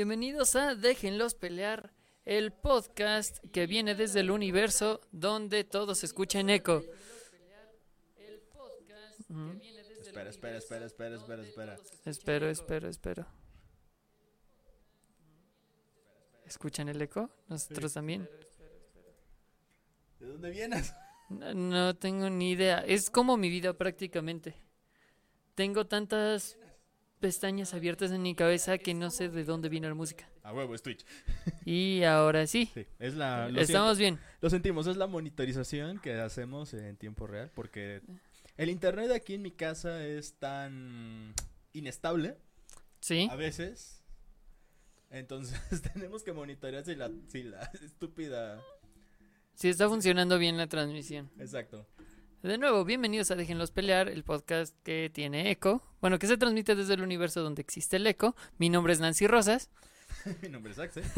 Bienvenidos a Déjenlos pelear, el podcast que viene desde el universo donde todo se escucha en eco. Espera, espera, espera, espera, espera, espera. Espero, espero, espero. ¿Escuchan el eco? Nosotros también. ¿De dónde vienes? No, no tengo ni idea. Es como mi vida prácticamente. Tengo tantas pestañas abiertas en mi cabeza que no sé de dónde viene la música. A huevo, es Twitch. Y ahora sí, Sí, es la. Estamos siento- bien. lo sentimos, es la monitorización que hacemos en tiempo real porque el internet aquí en mi casa es tan inestable Sí. a veces. Entonces tenemos que monitorear si la, si la estúpida. Sí está funcionando bien la transmisión. Exacto. De nuevo, bienvenidos a Déjenlos pelear, el podcast que tiene eco. Bueno, que se transmite desde el universo donde existe el eco. Mi nombre es Nancy Rosas. mi nombre es Axel.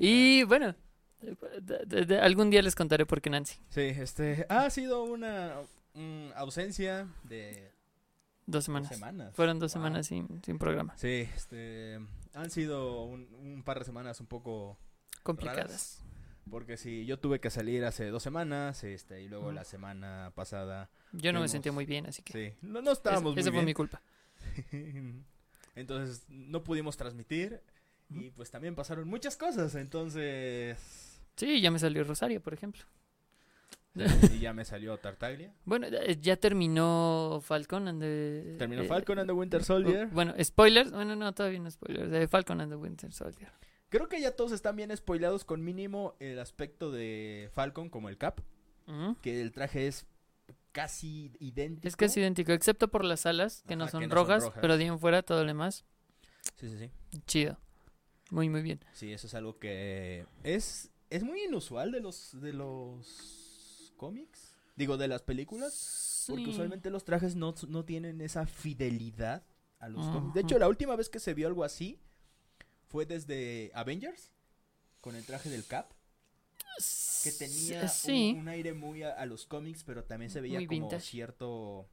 Y bueno, de- de- de- algún día les contaré por qué Nancy. Sí, este. Ha sido una ausencia de Dos dos semanas. semanas. Fueron dos Wow. semanas sin, sin programa. Sí, este. Han sido un, un par de semanas un poco Complicadas. Porque si yo tuve que salir hace dos semanas, este, y luego la semana pasada, Yo no me sentía muy bien, así que sí, no, no estábamos esa muy fue mi culpa. entonces no pudimos transmitir y pues también pasaron muchas cosas, entonces Sí, ya me salió Rosario, por ejemplo. y ya me salió Tartaglia. Bueno, eh, ya terminó Falcon and the... Terminó eh, Falcon and the Winter Soldier. bueno, spoilers. Bueno, no, todavía no spoilers. De Falcon and the Winter Soldier. Creo que ya todos están bien spoilados con mínimo el aspecto de Falcon como el Cap, que el traje es casi idéntico. Es casi idéntico, excepto por las alas, que no son, que no son rojas, pero de ahí en fuera todo lo demás, Sí, sí, sí. chido. Muy, muy bien. Sí, eso es algo que es es muy inusual de los de los cómics, digo de las películas, porque usualmente los trajes no, no tienen esa fidelidad a los cómics. De hecho, la última vez que se vio algo así fue desde Avengers con el traje del Cap, que tenía un- Sí. un, aire muy a, a los cómics, pero también se veía Muy como vintage. cierto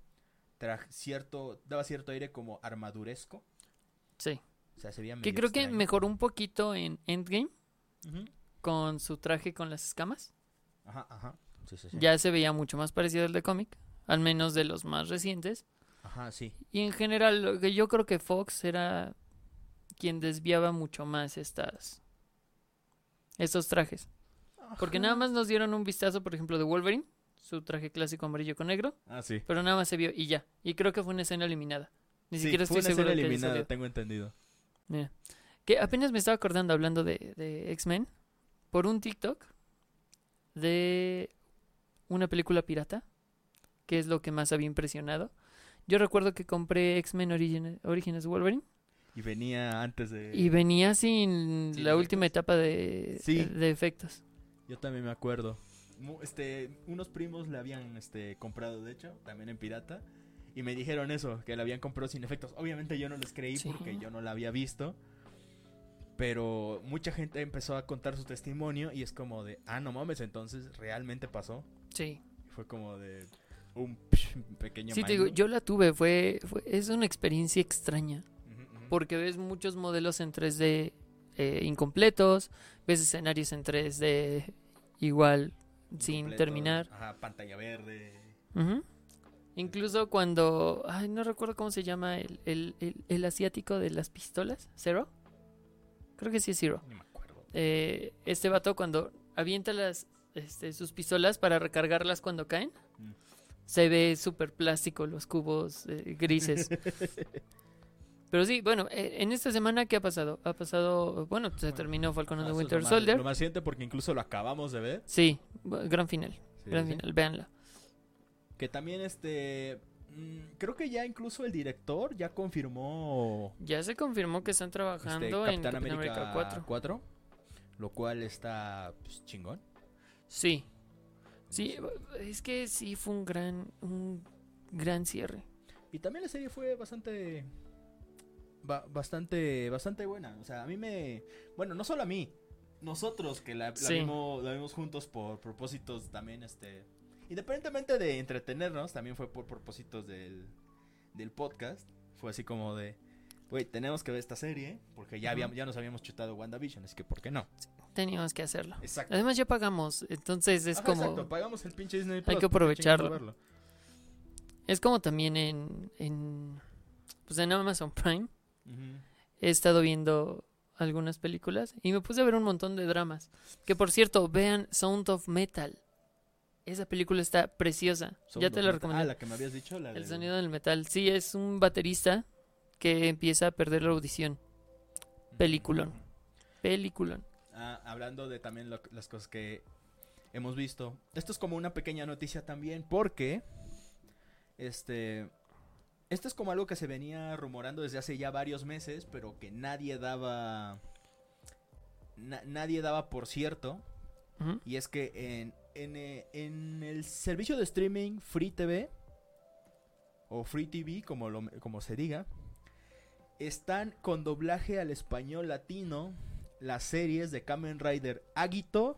traje, cierto daba cierto aire como armaduresco, Sí. o sea, se veía Que creo que mejoró un poquito en Endgame con su traje con las escamas. Ajá, ajá. Sí, sí, sí. Ya se veía mucho más parecido al de cómic, al menos de los más recientes. Ajá, sí. Y en general, lo que yo creo que Fox era quien desviaba mucho más estas estos trajes. Porque nada más nos dieron un vistazo, por ejemplo, de Wolverine, su traje clásico amarillo con negro, Ah, sí. pero nada más se vio y ya. Y creo que fue una escena eliminada. Ni Sí, siquiera fue estoy una seguro escena que eliminada, tengo entendido. Mira. Que apenas me estaba acordando hablando de, de X-Men por un TikTok de una película pirata, que es lo que más había impresionado. Yo recuerdo que compré X-Men Origin- Origins Wolverine Y venía antes de... y venía sin ¿Sin la última etapa de, Sí. de efectos. Yo también me acuerdo. Este, unos primos le habían este, comprado, de hecho, también en pirata. Y me dijeron eso, que la habían comprado sin efectos. Obviamente yo no les creí Sí. porque yo no la había visto. Pero mucha gente empezó a contar su testimonio y es como de, ah, no mames, entonces realmente pasó. Sí. Y fue como de un pequeño Sí, te digo, yo la tuve, fue, fue es una experiencia extraña. Porque ves muchos modelos en 3D eh, incompletos, ves escenarios en 3D igual sin terminar. Ajá, pantalla verde. Incluso cuando, ay, no recuerdo cómo se llama el, el, el- el asiático de las pistolas, Zero. Creo que sí es Zero. No me acuerdo. Eh, este vato cuando avienta las, este, sus pistolas para recargarlas cuando caen, Mm. se ve súper plástico los cubos eh, grises. Pero sí, bueno, eh, en esta semana, ¿qué ha pasado? Ha pasado, bueno, se terminó Falcon and the Winter lo más- Soldier. Lo más reciente porque incluso lo acabamos de ver. Sí, gran final, Sí, gran sí. final, véanla. Que también este... mm, Creo que ya incluso el director ya confirmó Ya se confirmó que están este, trabajando en Capitán Capitán América, América 4. lo cual está pues, chingón. Sí. Sí, es que sí fue un gran, un gran cierre. Y también la serie fue bastante ba- bastante bastante buena, o sea, a mí me bueno, no solo a mí, nosotros que la, la Sí. vimos la vimos juntos por propósitos también este independientemente de entretenernos, también fue por propósitos del del podcast, fue así como de güey, tenemos que ver esta serie porque ya, habíamos, ya nos habíamos chutado WandaVision, así que ¿por qué no? Teníamos que hacerlo. Exacto. Además ya pagamos, entonces es Ajá, como Exacto, pagamos el pinche Disney Hay Plus, que ¿por qué aprovecharlo. es como también en en pues en Amazon Prime He estado viendo algunas películas y me puse a ver un montón de dramas. Que por cierto, vean Sound of Metal. Esa película está preciosa. Sound ya te la recomendé. Ah, la que me habías dicho, la El sonido del metal. Sí, es un baterista que empieza a perder la audición. Peliculón. Peliculón. Ah, hablando de también lo- las cosas que hemos visto. Esto es como una pequeña noticia también porque este esto es como algo que se venía rumorando desde hace ya varios meses, pero que nadie daba na- nadie daba por cierto y es que en, en, eh, en el servicio de streaming Free TV o Free TV como lo, como se diga están con doblaje al español latino las series de Kamen Rider Agito,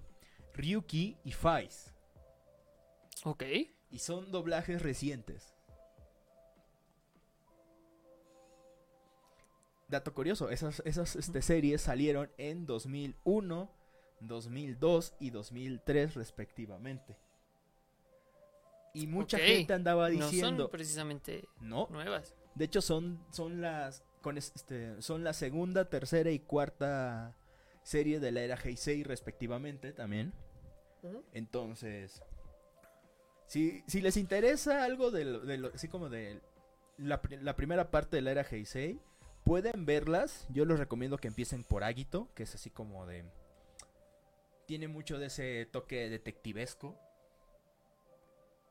Ryuki y Faiz. Ok. Y son doblajes recientes. Dato curioso, esas, esas este, series salieron en 2001, 2002 y 2003 respectivamente. Y mucha gente andaba No diciendo, son precisamente no, nuevas. de hecho son son las con es- este son la segunda, tercera y cuarta serie de la era Heisei respectivamente también. Entonces, si, si les interesa algo de lo, de lo- así como de la, la primera parte de la era Heisei, pueden verlas. Yo les recomiendo que empiecen por Agito, que es así como de tiene mucho de ese toque detectivesco.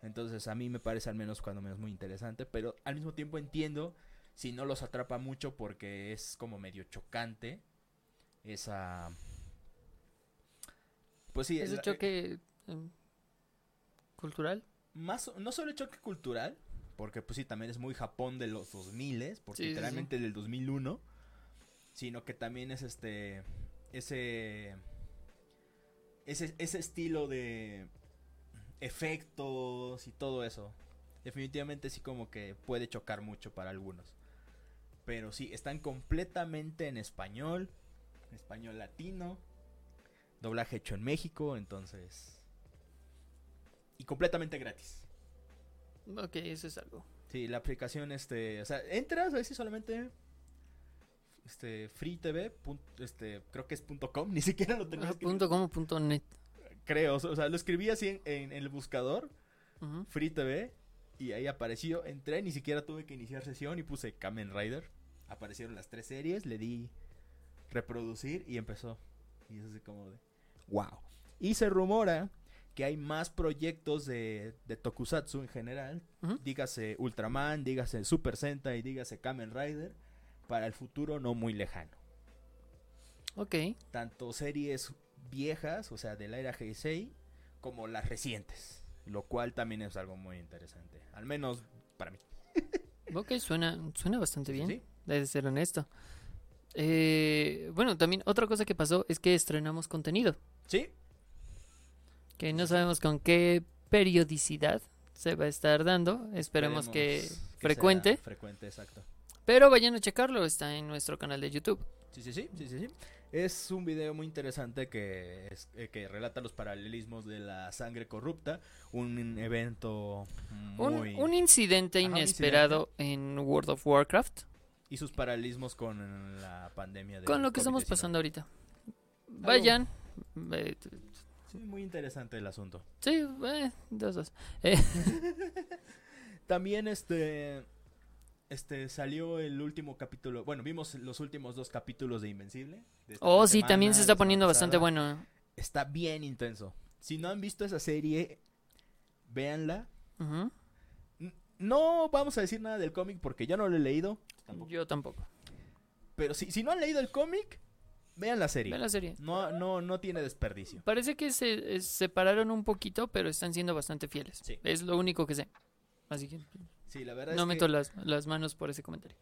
Entonces a mí me parece al menos cuando menos muy interesante, pero al mismo tiempo entiendo si no los atrapa mucho porque es como medio chocante esa pues sí, Ese la- choque em, cultural. más no solo el choque cultural, porque pues sí también es muy Japón de los 2000, porque Sí, sí, sí. literalmente del 2001, sino que también es este ese ese ese estilo de efectos y todo eso. Definitivamente sí como que puede chocar mucho para algunos. Pero sí, están completamente en español, español latino, doblaje hecho en México, entonces... Y completamente gratis. Ok, eso es algo. Sí, la aplicación, este, o sea, entras, a ver si solamente, este, free TV, este, creo que es punto .com, ni siquiera lo tenía Ah, punto como punto net. Creo, o sea, lo escribí así en, en el buscador, Ujú. Free TV, y ahí apareció, entré, ni siquiera tuve que iniciar sesión y puse Kamen Rider. Aparecieron las tres series, le di reproducir y empezó. Y es así como de, wow. Y se rumora que hay más proyectos de, de Tokusatsu en general, Ujú. dígase Ultraman, dígase Super Sentai, dígase Kamen Rider, para el futuro no muy lejano. Ok. Tanto series viejas, o sea, de la era Heisei, como las recientes, lo cual también es algo muy interesante, al menos para mí. Ok, suena, suena bastante bien. Sí, Debe ser honesto. Eh, bueno, también otra cosa que pasó es que estrenamos contenido. sí, Que no sabemos con qué periodicidad se va a estar dando. Esperemos que frecuente. frecuente, exacto. Pero vayan a checarlo, está en nuestro canal de YouTube. Sí, sí, sí, sí, sí, sí. Es un video muy interesante que, es- eh, que relata los paralelismos de la sangre corrupta, un evento Un, muy... un incidente Ajá, un inesperado en World of Warcraft. Y sus paralelismos con la pandemia de Con lo que estamos COVID-19. pasando ahorita. Vayan. eh, Sí, muy interesante el asunto. sí, eh, dos, dos. Eh, También este este salió el último capítulo. Bueno, vimos los últimos dos capítulos de Invencible. de oh, sí, semana, también se está poniendo bastante bueno. Está bien intenso. Si no han visto esa serie, véanla. No vamos a decir nada del cómic porque yo no lo he leído. Yo tampoco. Pero si, si no han leído el cómic, vean la serie. Ve la serie. No, no, no tiene desperdicio. Parece que se eh, separaron un poquito, pero están siendo bastante fieles. Sí. Es lo único que sé. Así que Sí, la verdad no es meto que, las, las manos por ese comentario.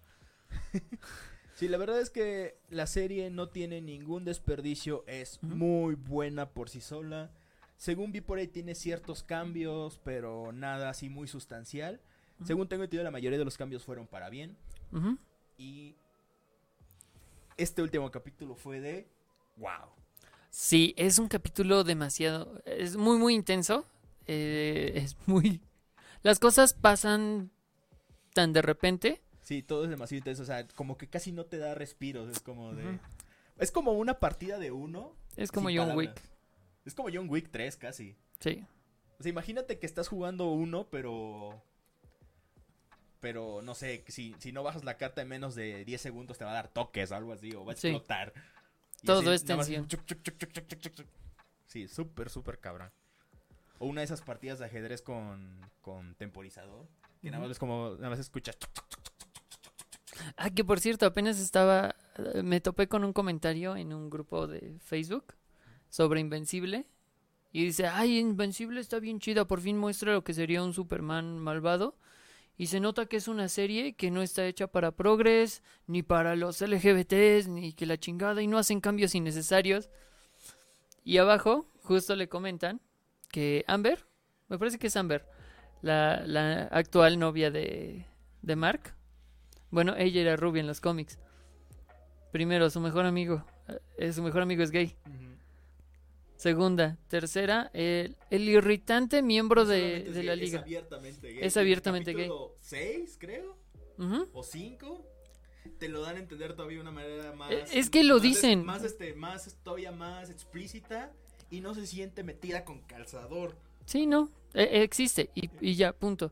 sí, la verdad es que la serie no tiene ningún desperdicio. Es muy buena por sí sola. Según vi por ahí tiene ciertos cambios, pero nada así muy sustancial. Según tengo entendido, la mayoría de los cambios fueron para bien. Ujú. Y este último capítulo fue de wow. Sí, es un capítulo demasiado. Es muy, muy intenso. eh, es muy. Las cosas pasan tan de repente. Sí, todo es demasiado intenso, o sea, como que casi no te da respiros, es como de... Es como una partida de uno. Es como John palabras. Wick. Es como John Wick 3 casi. Sí. O sea, imagínate que estás jugando uno, pero... Pero, no sé, si, si no bajas la carta en menos de 10 segundos te va a dar toques o algo así, o va a Sí. explotar. Y Todo es tensión. chuc, chuc, chuc. Sí, súper, súper cabrón. O una de esas partidas de ajedrez con, con temporizador. Que nada más es como, nada más escuchas. Ah, que por cierto, apenas estaba. eh, Me topé con un comentario en un grupo de Facebook sobre Invencible. Y dice: Ay, Invencible está bien chida. Por fin muestra lo que sería un Superman malvado. Y se nota que es una serie que no está hecha para progres, ni para los LGBTs, ni que la chingada, y no hacen cambios innecesarios. Y abajo, justo le comentan que Amber, me parece que es Amber, la, la actual novia de, de Mark. Bueno, ella era rubia en los cómics. Primero, su mejor amigo. eh, su mejor amigo es gay. Segunda. Tercera, el, el irritante miembro de, la liga. Es abiertamente gay. Es abiertamente gay. 6, creo, o 5. Te lo dan a entender todavía de una manera más. Eh, es que lo más dicen. Más, este, más, todavía más explícita. Y no se siente metida con calzador. Sí, no. eh, existe. Y, y ya, punto.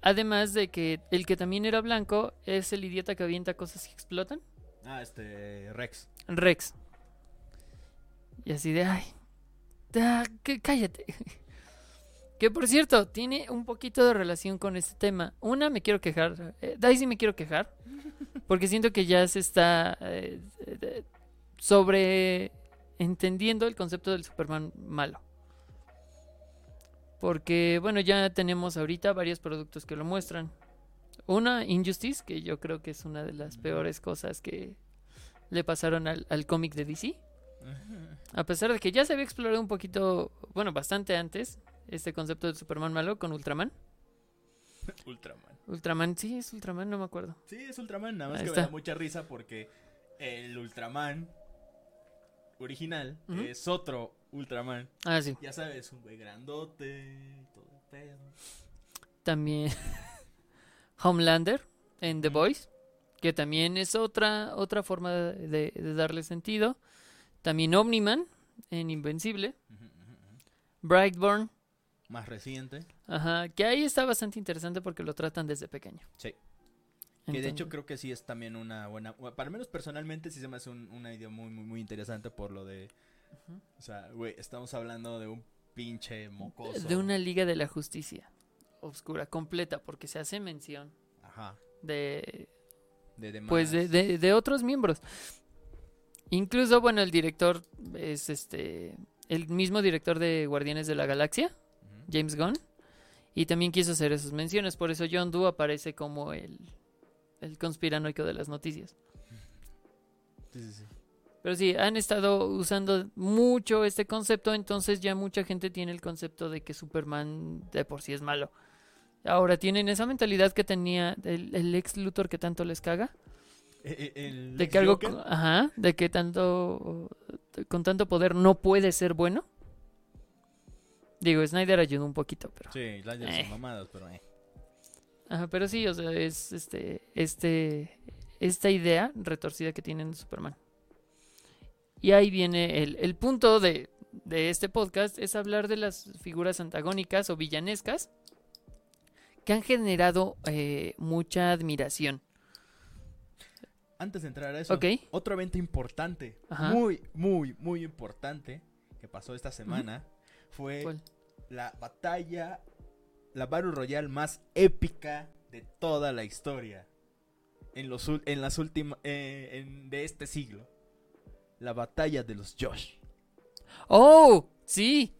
Además de que el que también era blanco es el idiota que avienta cosas que explotan. Ah, este. Rex. Rex. Y así de, ay, ah, que- cállate. Que por cierto, tiene un poquito de relación con este tema. Una, me quiero quejar. Eh, de ahí sí me quiero quejar. Porque siento que ya se está eh, eh, sobre entendiendo el concepto del Superman malo. Porque, bueno, ya tenemos ahorita varios productos que lo muestran. Una, Injustice, que yo creo que es una de las peores cosas que le pasaron al, al cómic de DC. A pesar de que ya se había explorado un poquito, bueno, bastante antes, este concepto del Superman malo con Ultraman. Ultraman. Ultraman, sí, es Ultraman, no me acuerdo. Sí, es Ultraman. Nada más Ahí que me está. da mucha risa porque el Ultraman original es otro Ultraman. Ah, sí, Ya sabes, un güey grandote, todo el pedo. también Homelander en The. Voice, que también es otra, otra forma de, de darle sentido. También Omniman en Invencible. Brightburn, Más reciente. ajá, que ahí está bastante interesante porque lo tratan desde pequeño. Sí. Que de hecho creo que sí es también una buena... Para menos personalmente sí se me hace un- una idea muy, muy, muy interesante por lo de... O sea, güey, estamos hablando de un pinche mocoso. de una Liga de la Justicia oscura, completa, porque se hace mención Ajá. de De demás. pues de, de- de otros miembros. Incluso, bueno, el director es este el mismo director de Guardianes de la Galaxia. James Gunn, y también quiso hacer esas menciones, por eso John Doe aparece como el, el conspiranoico de las noticias. Sí, sí, sí. Pero sí, han estado usando mucho este concepto, entonces ya mucha gente tiene el concepto de que Superman de por sí es malo. Ahora tienen esa mentalidad que tenía el, el ex Luthor que tanto les caga. Eh, eh, el De que algo, ajá, de que tanto, con tanto poder no puede ser bueno. Digo, Snyder ayudó un poquito, pero, Sí, Eh. son mamadas, pero eh. ajá, pero sí, o sea, es este, este, esta idea retorcida que tienen de Superman. Y ahí viene el, el punto de, de este podcast, es hablar de las figuras antagónicas o villanescas que han generado eh, mucha admiración. Antes de entrar a eso, otro evento importante, Ajá. muy, muy, muy importante, que pasó esta semana, fue ¿Cuál? la batalla, la Battle Royale más épica de toda la historia. En, los, en las últimas, de este siglo. La batalla de los Josh. ¡Oh! Sí.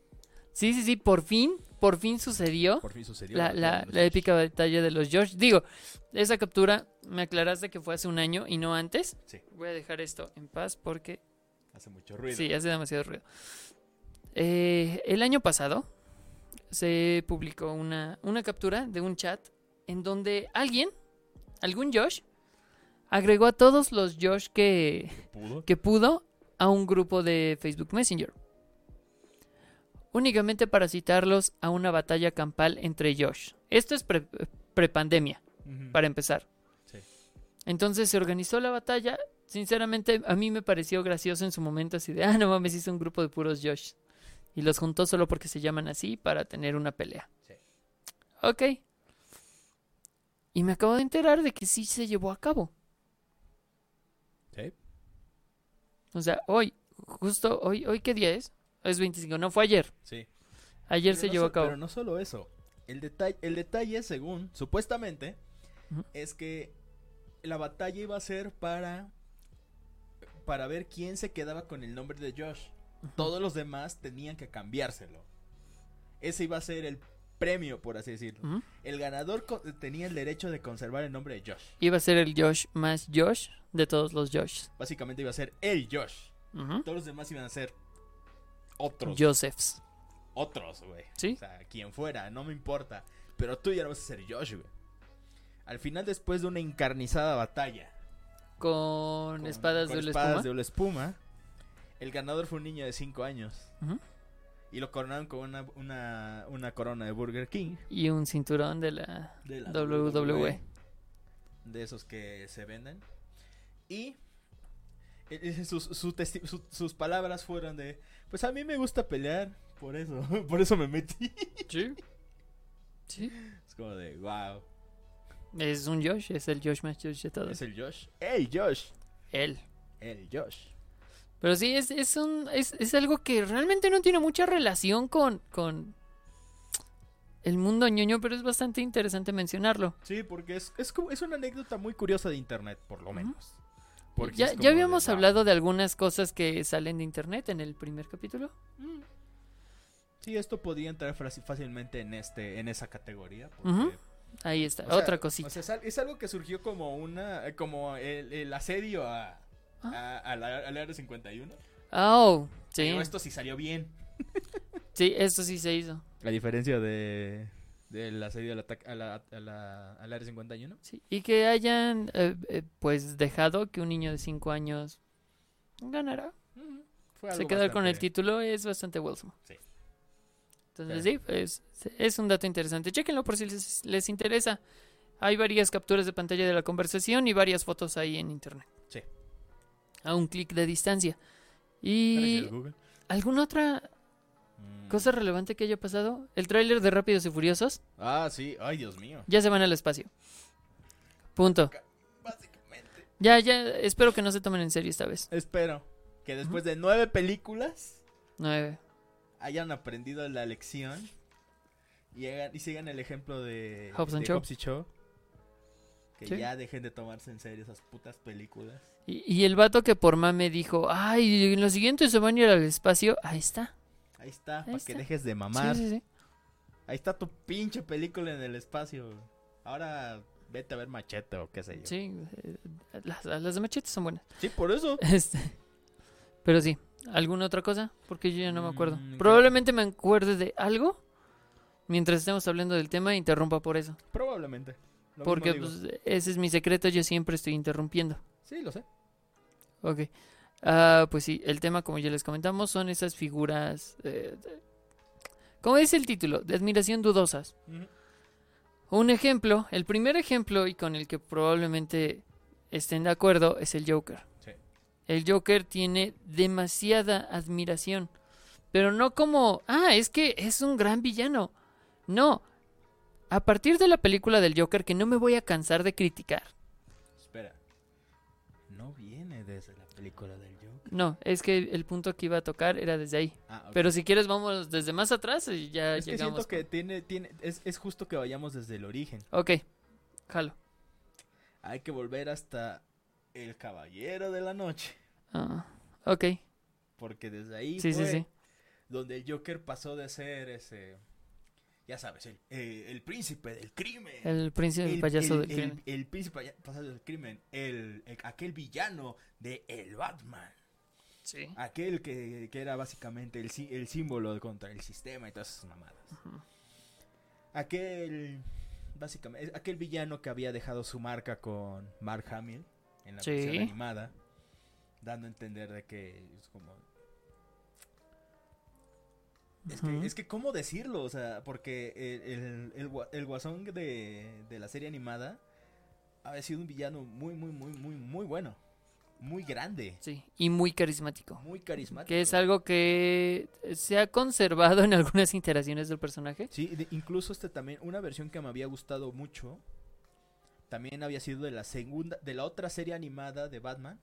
Sí, sí, sí, por fin, por fin sucedió. Por fin sucedió. la, la- épica batalla de los Josh. Digo, esa captura me aclaraste que fue hace un año y no antes. Sí. Voy a dejar esto en paz porque Hace mucho ruido. sí, hace demasiado ruido. Eh, el año pasado se publicó una, una captura de un chat en donde alguien, algún Josh, agregó a todos los Josh que, ¿Pudo? que pudo a un grupo de Facebook Messenger. Únicamente para citarlos a una batalla campal entre Josh. Esto es pre- prepandemia, Ujú. para empezar. Sí. Entonces se organizó la batalla. Sinceramente, a mí me pareció gracioso en su momento así de, ah, no mames, hizo un grupo de puros Josh. Y los juntó solo porque se llaman así para tener una pelea. Sí. Ok. Y me acabo de enterar de que sí se llevó a cabo. Sí. O sea, hoy, justo hoy, ¿hoy qué día es? Es 25, no fue ayer. Sí. Ayer Pero se no llevó so- a cabo. Pero no solo eso. El detalle, el detalle según, supuestamente, es que la batalla iba a ser para para ver quién se quedaba con el nombre de Josh. Todos los demás tenían que cambiárselo. Ese iba a ser el premio, por así decirlo. El ganador tenía el derecho de conservar el nombre de Josh. Iba a ser el Josh más Josh de todos los Josh. Básicamente iba a ser el Josh. Todos los demás iban a ser otros. Josephs. Otros, güey. ¿Sí? O sea, quien fuera, no me importa. Pero tú ya no vas a ser Josh, güey. Al final, después de una encarnizada batalla Con, con- espadas con de espadas espuma. de una espuma, el ganador fue un niño de 5 años. Y lo coronaron con una, una, una corona de Burger King. Y un cinturón de la De la WWE. De esos que se venden. Y sus, su testi- su- sus palabras fueron de, pues a mí me gusta pelear, por eso, por eso me metí. Sí. Sí. Es como de, wow, Es un Josh, es el Josh más Josh de todos. es el Josh. ¡El Josh! Él. El Josh. Pero sí, es, es, un, es, es algo que realmente no tiene mucha relación con, con el mundo ñoño, pero es bastante interesante mencionarlo. Sí, porque es, es, como- es una anécdota muy curiosa de internet, por lo menos. Porque Ya, ya de, habíamos wow. hablado de algunas cosas que salen de internet en el primer capítulo. Mm. Sí, esto podría entrar fácil- fácilmente en este en esa categoría. porque. Ahí está, o sea, otra cosita. o sea, es, al- es algo que surgió como una como el, el asedio a, Ah. a- a la- al área 51. oh, sí. Pero esto sí salió bien. Sí, esto sí se hizo. A diferencia de del asedio al ataque a la, a la- al área 51. Sí, Y que hayan, eh, eh, pues, dejado que un niño de 5 años ganara. Fue Se quedar con el título es bastante wholesome. Sí. Entonces, sí, es, es un dato interesante. Chequenlo por si les, les interesa. Hay varias capturas de pantalla de la conversación y varias fotos ahí en internet. Sí. A un clic de distancia. ¿Y alguna otra. Cosa relevante que haya pasado? El tráiler de Rápidos y Furiosos. Ah, sí. Ay, Dios mío. Ya se van al espacio. Punto. Básicamente. Ya, ya, espero que no se tomen en serio esta vez. Espero que después de nueve películas Nueve. hayan aprendido la lección y, hagan- y sigan el ejemplo de, Hobbs and de Shaw. Hobbs y Shaw. Que Sí. ya dejen de tomarse en serio esas putas películas. Y, y el vato que por mame dijo, ay, en lo siguiente se van a ir al espacio. Ahí está. Ahí está, Ahí para está. que dejes de Sí, mamar. sí, sí. Ahí está tu pinche película en el espacio. Ahora vete a ver Machete o qué sé yo. Sí, eh, las, las de machetes son buenas. Sí, por eso. Este, pero sí, ¿alguna otra cosa? Porque yo ya no me acuerdo. Mm, Probablemente me acuerde de algo mientras estemos hablando del tema e interrumpa por eso. Probablemente. Porque pues, ese es mi secreto, yo siempre estoy interrumpiendo. Sí, lo sé. Ok. Ah, pues sí, el tema, como ya les comentamos, son esas figuras. eh, ¿Cómo dice el título? De admiración dudosas. Un ejemplo, el primer ejemplo y con el que probablemente estén de acuerdo es el Joker. Sí. El Joker tiene demasiada admiración, pero no como, ah, es que es un gran villano. No. A partir de la película del Joker que no me voy a cansar de criticar. No, es que el punto que iba a tocar era desde ahí. Ah. Pero si quieres vamos desde más atrás y ya es que llegamos. siento que con- tiene, tiene, es, es justo que vayamos desde el origen. Ok, jalo. Hay que volver hasta el Caballero de la Noche. Ah, ok, Porque desde ahí sí, fue sí. donde el Joker pasó de ser ese, ya sabes, el, eh, el príncipe del crimen. El príncipe el, payaso el- del el- crimen. el príncipe paya- payaso del crimen. El, el- aquel villano de el Batman. Sí. Aquel que, que era básicamente el, el símbolo contra el sistema y todas esas mamadas. Aquel, básicamente, aquel villano que había dejado su marca con Mark Hamill. en la Sí. versión animada, dando a entender de que es como... Es que, es que, ¿cómo decirlo? O sea, porque el, el, el el guasón de, de la serie animada ha sido un villano muy, muy, muy, muy, muy bueno. Muy grande. Sí, y muy carismático. Muy carismático. Que es algo que se ha conservado en algunas iteraciones del personaje. Sí, de- incluso este también, una versión que me había gustado mucho, también había sido de la segunda, de la otra serie animada de Batman,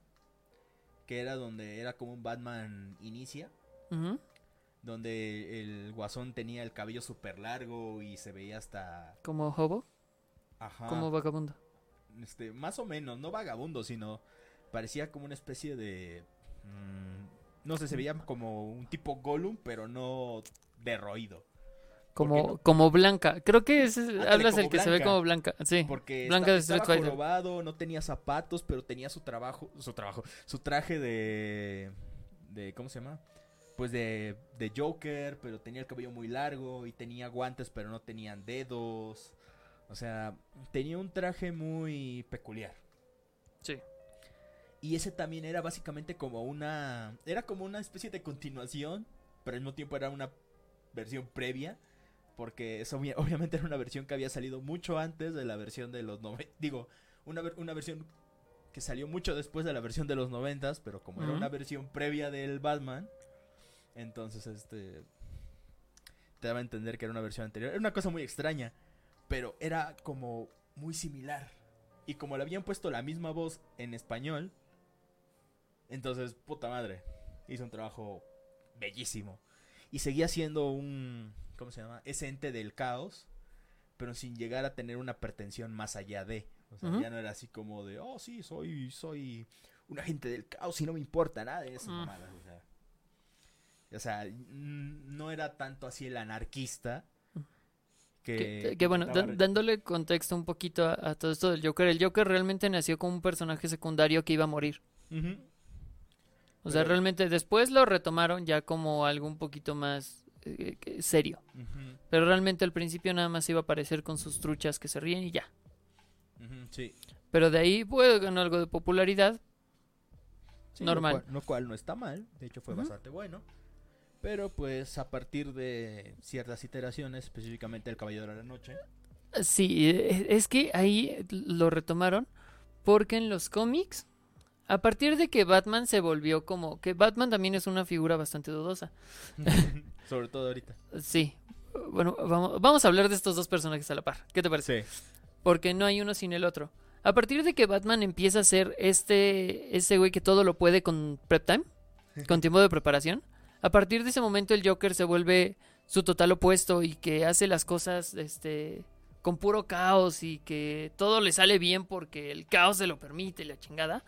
que era donde era como un Batman inicia, Ujú. donde el guasón tenía el cabello súper largo y se veía hasta... Como hobo, Ajá. como vagabundo. este, más o menos, no vagabundo, sino parecía como una especie de... mm, no sé, se veía como un tipo Gollum, pero no derroído. Como, no? como Blanca. Creo que es, hablas el que se ve como Blanca. Sí. Porque Blanca de estaba no tenía zapatos, pero tenía su trabajo, su trabajo, su traje de, de ¿cómo se llama? Pues de, de Joker, pero tenía el cabello muy largo y tenía guantes, pero no tenían dedos. O sea, tenía un traje muy peculiar. Y ese también era básicamente como una, era como una especie de continuación, pero al mismo tiempo era una versión previa. Porque eso obvia- obviamente era una versión que había salido mucho antes de la versión de los 90. Digo, una, una versión que salió mucho después de la versión de los noventas, pero como era una versión previa del Batman, entonces este te daba a entender que era una versión anterior. Era una cosa muy extraña, pero era como muy similar. Y como le habían puesto la misma voz en español, entonces, puta madre, hizo un trabajo bellísimo. Y seguía siendo un, ¿cómo se llama? Ese ente del caos, pero sin llegar a tener una pretensión más allá de. O sea, ya no era así como de, oh, sí, soy, soy un agente del caos y no me importa nada de esas mamadas. O sea, o sea, no era tanto así el anarquista que... Que, que bueno, dándole contexto un poquito a, a todo esto del Joker, el Joker realmente nació como un personaje secundario que iba a morir. O sea, realmente después lo retomaron ya como algo un poquito más eh, serio. Pero realmente al principio nada más iba a aparecer con sus truchas que se ríen y ya. sí. Pero de ahí pues ganó algo de popularidad. Sí, Normal. Lo cual, lo cual no está mal, de hecho fue bastante bueno. Pero pues a partir de ciertas iteraciones, específicamente el Caballero de la Noche. Sí, eh, es que ahí lo retomaron porque en los cómics, a partir de que Batman se volvió como que Batman también es una figura bastante dudosa. Sobre todo ahorita. Sí. Bueno, vamos, vamos a hablar de estos dos personajes a la par. ¿Qué te parece? Sí. Porque no hay uno sin el otro. A partir de que Batman empieza a ser este ese güey que todo lo puede con prep time, con tiempo de preparación, a partir de ese momento el Joker se vuelve su total opuesto y que hace las cosas este con puro caos y que todo le sale bien porque el caos se lo permite, la chingada.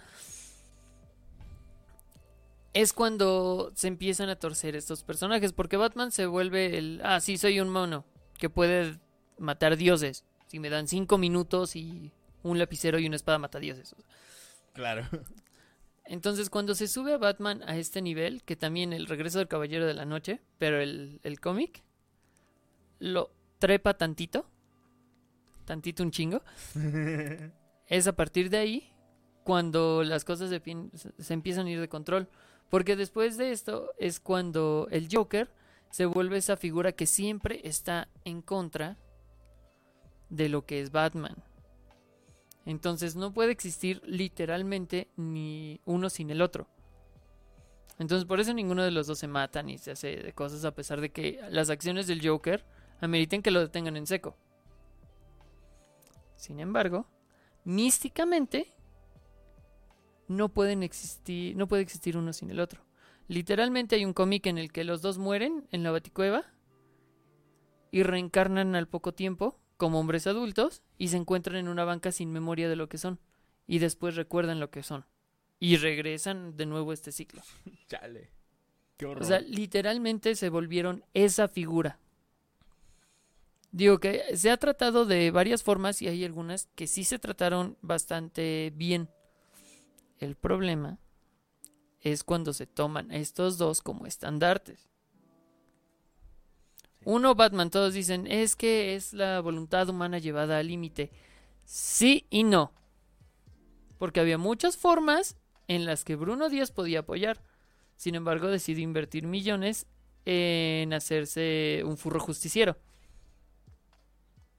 Es cuando se empiezan a torcer estos personajes, porque Batman se vuelve el, ah, sí, soy un mono que puede matar dioses. Si me dan cinco minutos y un lapicero y una espada mata dioses. Claro. Entonces, cuando se sube a Batman a este nivel, que también el regreso del Caballero de la Noche, pero el, el cómic, lo trepa tantito, tantito un chingo, es a partir de ahí cuando las cosas se, empiezan a ir de control. Porque después de esto es cuando el Joker se vuelve esa figura que siempre está en contra de lo que es Batman. Entonces no puede existir literalmente ni uno sin el otro. Entonces por eso ninguno de los dos se mata ni se hace de cosas a pesar de que las acciones del Joker ameriten que lo detengan en seco. Sin embargo, místicamente no pueden existir, no puede existir uno sin el otro. Literalmente hay un cómic en el que los dos mueren en la Baticueva y reencarnan al poco tiempo como hombres adultos y se encuentran en una banca sin memoria de lo que son y después recuerdan lo que son y regresan de nuevo a este ciclo. Chale. Qué horror. O sea, literalmente se volvieron esa figura. Digo que se ha tratado de varias formas y hay algunas que sí se trataron bastante bien. El problema es cuando se toman estos dos como estandartes. Uno, Batman, todos dicen, es que es la voluntad humana llevada al límite. Sí y no. Porque había muchas formas en las que Bruno Díaz podía apoyar. Sin embargo, decidió invertir millones en hacerse un furro justiciero.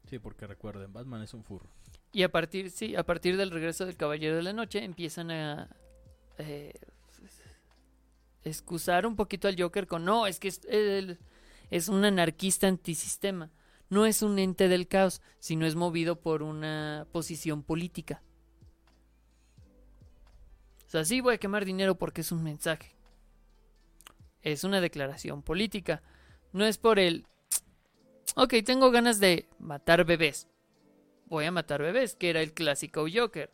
Sí, porque recuerden, Batman es un furro. Y a partir, sí, a partir del regreso del Caballero de la Noche empiezan a eh, excusar un poquito al Joker con no, es que es, él es un anarquista antisistema. No es un ente del caos, sino es movido por una posición política. O sea, sí voy a quemar dinero porque es un mensaje. Es una declaración política. No es por el... Ok, tengo ganas de matar bebés. Voy a matar bebés, que era el clásico Joker.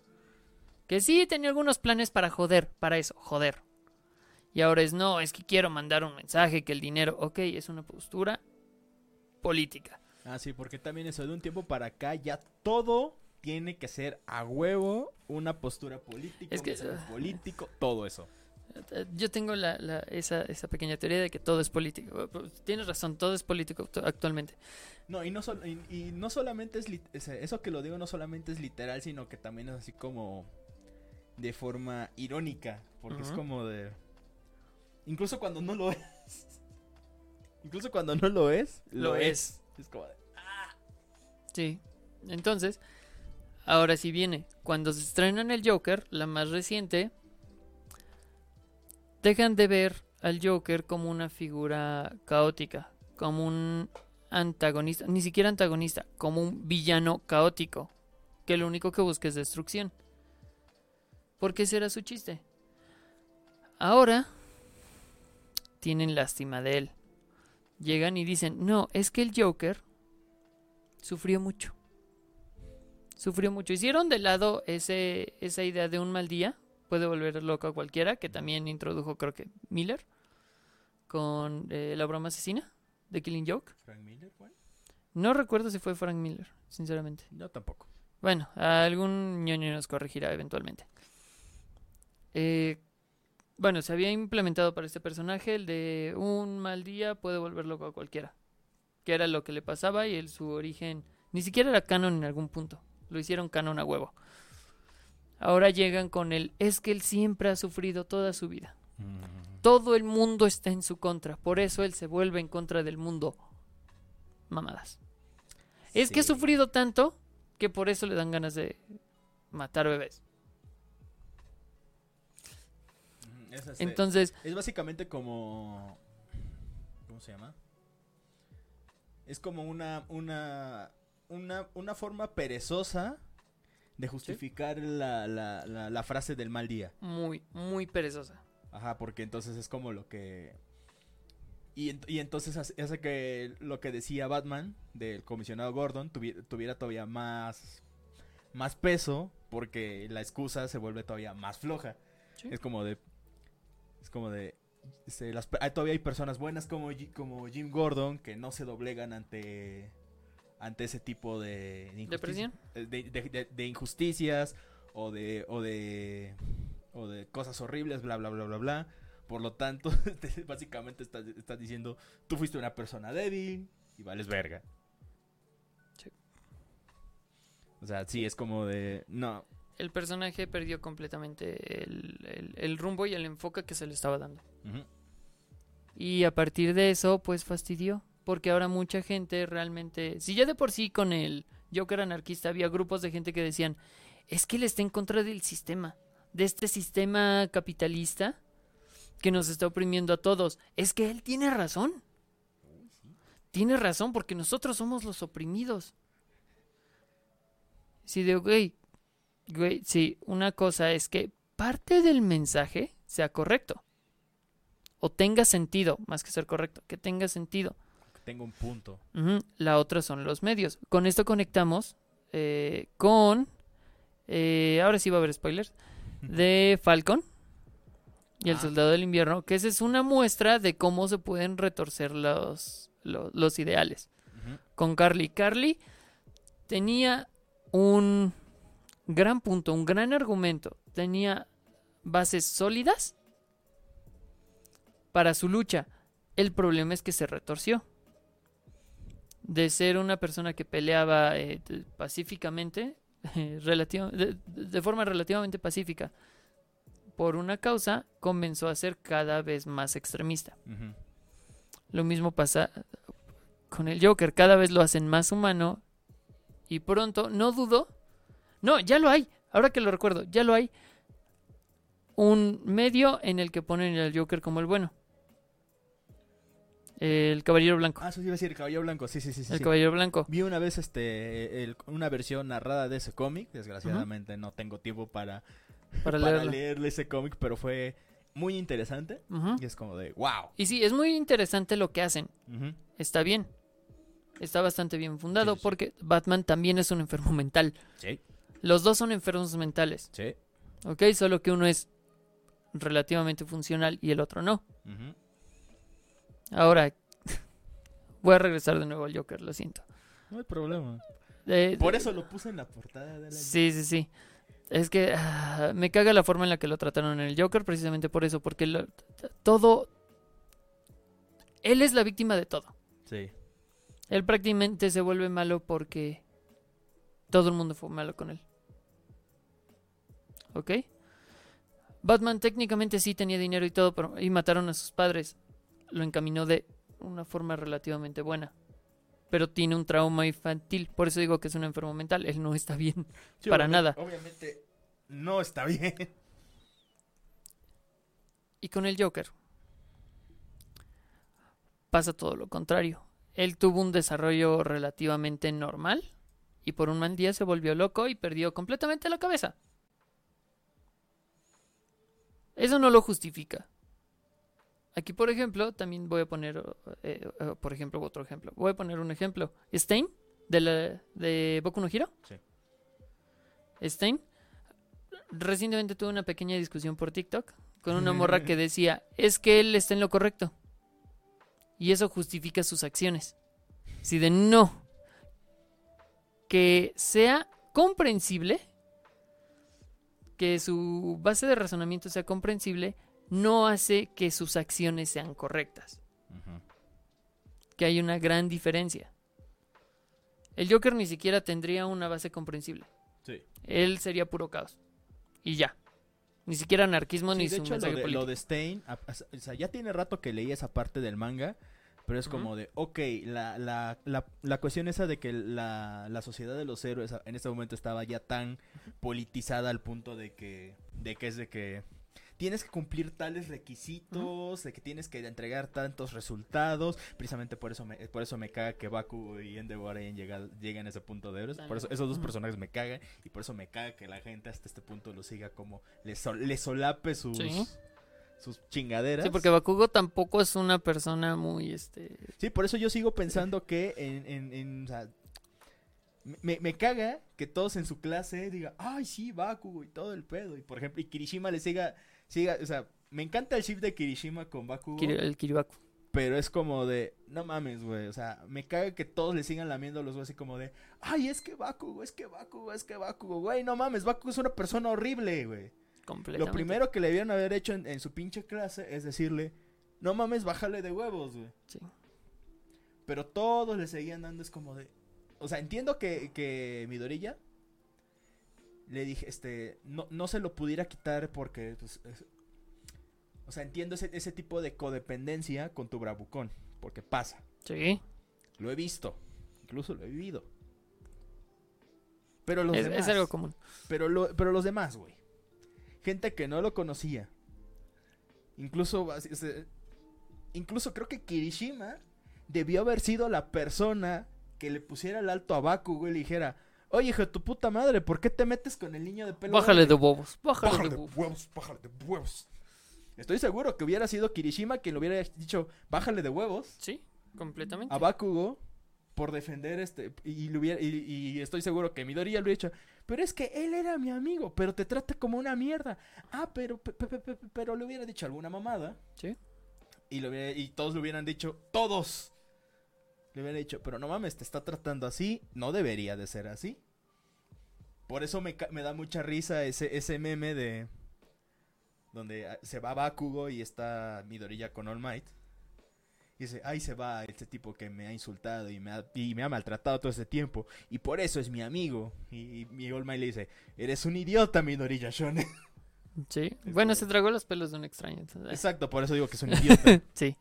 Que sí tenía algunos planes para joder, para eso, joder. Y ahora es no, es que quiero mandar un mensaje, que el dinero, ok, es una postura política. Ah, sí, porque también eso, de un tiempo para acá ya todo tiene que ser a huevo una postura política, Es que- un mensaje político, todo eso. Yo tengo la, la- esa, esa pequeña teoría de que todo es político. Tienes razón, todo es político actu- actualmente. No, y no, sol- y, y no solamente es, eso que lo digo no solamente es literal, sino que también es así como de forma irónica, porque es como de... Incluso cuando no lo es. Incluso cuando no lo es, Lo es. Es como de... Sí. Entonces, ahora sí viene. Cuando se estrenan el Joker, la más reciente, dejan de ver al Joker como una figura caótica, como un antagonista, ni siquiera antagonista, como un villano caótico, que lo único que busca es destrucción. Porque ese era su chiste. Ahora tienen lástima de él. Llegan y dicen, no, es que el Joker sufrió mucho. Sufrió mucho. Hicieron de lado ese, esa idea de un mal día. Puede volver loco a cualquiera, que también introdujo creo que Miller con eh, la broma asesina de Killing Joke. ¿Frank Miller? No recuerdo si fue Frank Miller, sinceramente. No, tampoco. Bueno, algún ñoño nos corregirá eventualmente. Eh, bueno, se había implementado para este personaje el de un mal día puede volver loco a cualquiera. Que era lo que le pasaba y el, su origen ni siquiera era canon en algún punto. Lo hicieron canon a huevo. Ahora llegan con el es que él siempre ha sufrido toda su vida. Todo el mundo está en su contra. Por eso él se vuelve en contra del mundo. Mamadas. Es que ha sufrido tanto que por eso le dan ganas de matar bebés. Ujú, es este- Entonces, Es básicamente como. ¿Cómo se llama? Es como una. Una. Una, una forma perezosa de justificar la, la, la, la frase del mal día. muy, muy perezosa. Ajá, porque entonces es como lo que. Y, y entonces hace, que lo que decía Batman del comisionado Gordon tuvi- tuviera todavía más. Más peso, porque la excusa se vuelve todavía más floja. Sí. Es como de. Es como de. las todavía hay personas buenas como, como Jim Gordon que no se doblegan ante. Ante ese tipo eh, De, de- injusticias o de. O de. O de cosas horribles, bla, bla, bla, bla, bla. Por lo tanto, te- básicamente estás, estás diciendo: Tú fuiste una persona débil y vales verga. Sí. O sea, sí, es como de. No, El personaje perdió completamente el, el- el rumbo y el enfoque que se le estaba dando. Y a partir de eso, pues fastidió. Porque ahora mucha gente realmente. Si ya de por sí con el Joker anarquista había grupos de gente que decían: Es que él está en contra del sistema. De este sistema capitalista que nos está oprimiendo a todos. Es que él tiene razón. Tiene razón porque nosotros somos los oprimidos. Sí, de, güey, güey, sí, una cosa es que parte del mensaje sea correcto. O tenga sentido, más que ser correcto, que tenga sentido. Tengo un punto. La otra son los medios. Con esto conectamos eh, con... eh, ahora sí va a haber spoilers. De Falcon y el Ah. Soldado del Invierno, que esa es una muestra de cómo se pueden retorcer los, los, los ideales. Con Carly. Carly tenía un gran punto, un gran argumento. Tenía bases sólidas para su lucha. El problema es que se retorció. De ser una persona que peleaba eh, pacíficamente, eh, de, de forma relativamente pacífica por una causa, comenzó a ser cada vez más extremista. Lo mismo pasa con el Joker, cada vez lo hacen más humano y pronto, no dudo, no, ya lo hay, ahora que lo recuerdo, ya lo hay, un medio en el que ponen al Joker como el bueno. El Caballero Blanco. Ah, eso iba a decir el Caballero Blanco. Sí, sí, sí. el sí. Caballero Blanco. Vi una vez este el- una versión narrada de ese cómic. Desgraciadamente no tengo tiempo para, Para leerle ese cómic, pero fue muy interesante. Y es como de, wow. Y sí, es muy interesante lo que hacen. Está bien. Está bastante bien fundado Sí, sí, sí. porque Batman también es un enfermo mental. Sí, Los dos son enfermos mentales, sí. ¿ok? Solo que uno es relativamente funcional y el otro no. Ahora, voy a regresar de nuevo al Joker, lo siento. No hay problema. Eh, Por eso lo puse en la portada de la... Sí, sí, sí. Es que ah, me caga la forma en la que lo trataron en el Joker, precisamente por eso, porque lo- todo... Él es la víctima de todo. Sí. Él prácticamente se vuelve malo porque todo el mundo fue malo con él. ¿Ok? Batman técnicamente sí tenía dinero y todo, pero y mataron a sus padres. Lo encaminó de una forma relativamente buena. Pero tiene un trauma infantil, por eso digo que es un enfermo mental. Él no está bien. Sí, Para nada. Obviamente no está bien. Y con el Joker pasa todo lo contrario. Él tuvo un desarrollo relativamente normal y por un mal día se volvió loco y perdió completamente la cabeza. Eso no lo justifica. Aquí, por ejemplo, también voy a poner, eh, por ejemplo, otro ejemplo. Voy a poner un ejemplo. Stein, de, la, de Boku no Hero. Sí. Stein, recientemente tuve una pequeña discusión por TikTok con una morra que decía, es que él está en lo correcto. Y eso justifica sus acciones. Si de no, que sea comprensible, que su base de razonamiento sea comprensible, no hace que sus acciones sean correctas. Que hay una gran diferencia. El Joker ni siquiera tendría una base comprensible. Sí. Él sería puro caos. Y ya. Ni siquiera anarquismo Sí, ni de su hecho, lo de, político. lo de Stein, a- a- o sea, ya tiene rato que leí esa parte del manga, pero es como de, ok, la, la, la, la cuestión esa de que la, la sociedad de los héroes en este momento estaba ya tan politizada al punto de que, de que es de que tienes que cumplir tales requisitos, de que tienes que entregar tantos resultados, precisamente por eso me, por eso me caga que Baku y Endeavor hayan llegado, lleguen a ese punto de héroes, por eso esos dos personajes me cagan y por eso me caga que la gente hasta este punto lo siga como le, sol- le solape sus Sí. sus chingaderas. Sí, porque Bakugo tampoco es una persona muy, este... Sí, por eso yo sigo pensando que en, en, en, o sea, me, me caga que todos en su clase digan, ay, sí, Bakugo y todo el pedo. Y por ejemplo, y Kirishima le siga, siga, o sea, me encanta el shift de Kirishima con Bakugo, el Kiribaku. pero es como de, no mames, güey, o sea, me caga que todos le sigan lamiendo los huevos así como de, ay, es que Bakugo, es que Bakugo, es que Bakugo, güey, no mames, Bakugo es una persona horrible, güey. Lo primero que le debieron haber hecho en, en su pinche clase es decirle, no mames, bájale de huevos, güey. Sí. Pero todos le seguían dando, es como de... O sea, entiendo que, que Midorilla le dije, este, no, no se lo pudiera quitar porque, pues, es- o sea, entiendo ese, ese tipo de codependencia con tu bravucón, porque pasa. Sí. Lo he visto, incluso lo he vivido. Pero los Es, demás, es algo común. pero, lo- pero los demás, güey. Gente que no lo conocía. Incluso, incluso creo que Kirishima debió haber sido la persona que le pusiera el alto a Baku, güey, y le dijera, oye, hijo de tu puta madre, ¿por qué te metes con el niño de pelo Bájale de huevos. Bájale, Bájale de de huevos. huevos, bájale de huevos. Estoy seguro que hubiera sido Kirishima quien le hubiera dicho, bájale de huevos Sí, completamente. a Bakugo por defender este y, le hubiera- y, y estoy seguro que Midoriya lo hubiera dicho pero es que él era mi amigo pero te trata como una mierda ah pero pe- pe- pe- pe- pero le hubiera dicho alguna mamada Sí. y lo hubiera- y todos le hubieran dicho todos le hubieran dicho pero no mames te está tratando así no debería de ser así por eso me, da mucha risa ese ese meme de donde ah, se va Bakugo y está Midoriya con All Might Y dice, ahí se va este tipo que me ha insultado y me ha, y me ha maltratado todo este tiempo. Y por eso es mi amigo. Y, y All Might le dice, eres un idiota, Midoriya Shonen. Sí. Bueno, se tragó los pelos de un extraño. entonces, Exacto, por eso digo que es un idiota. Sí.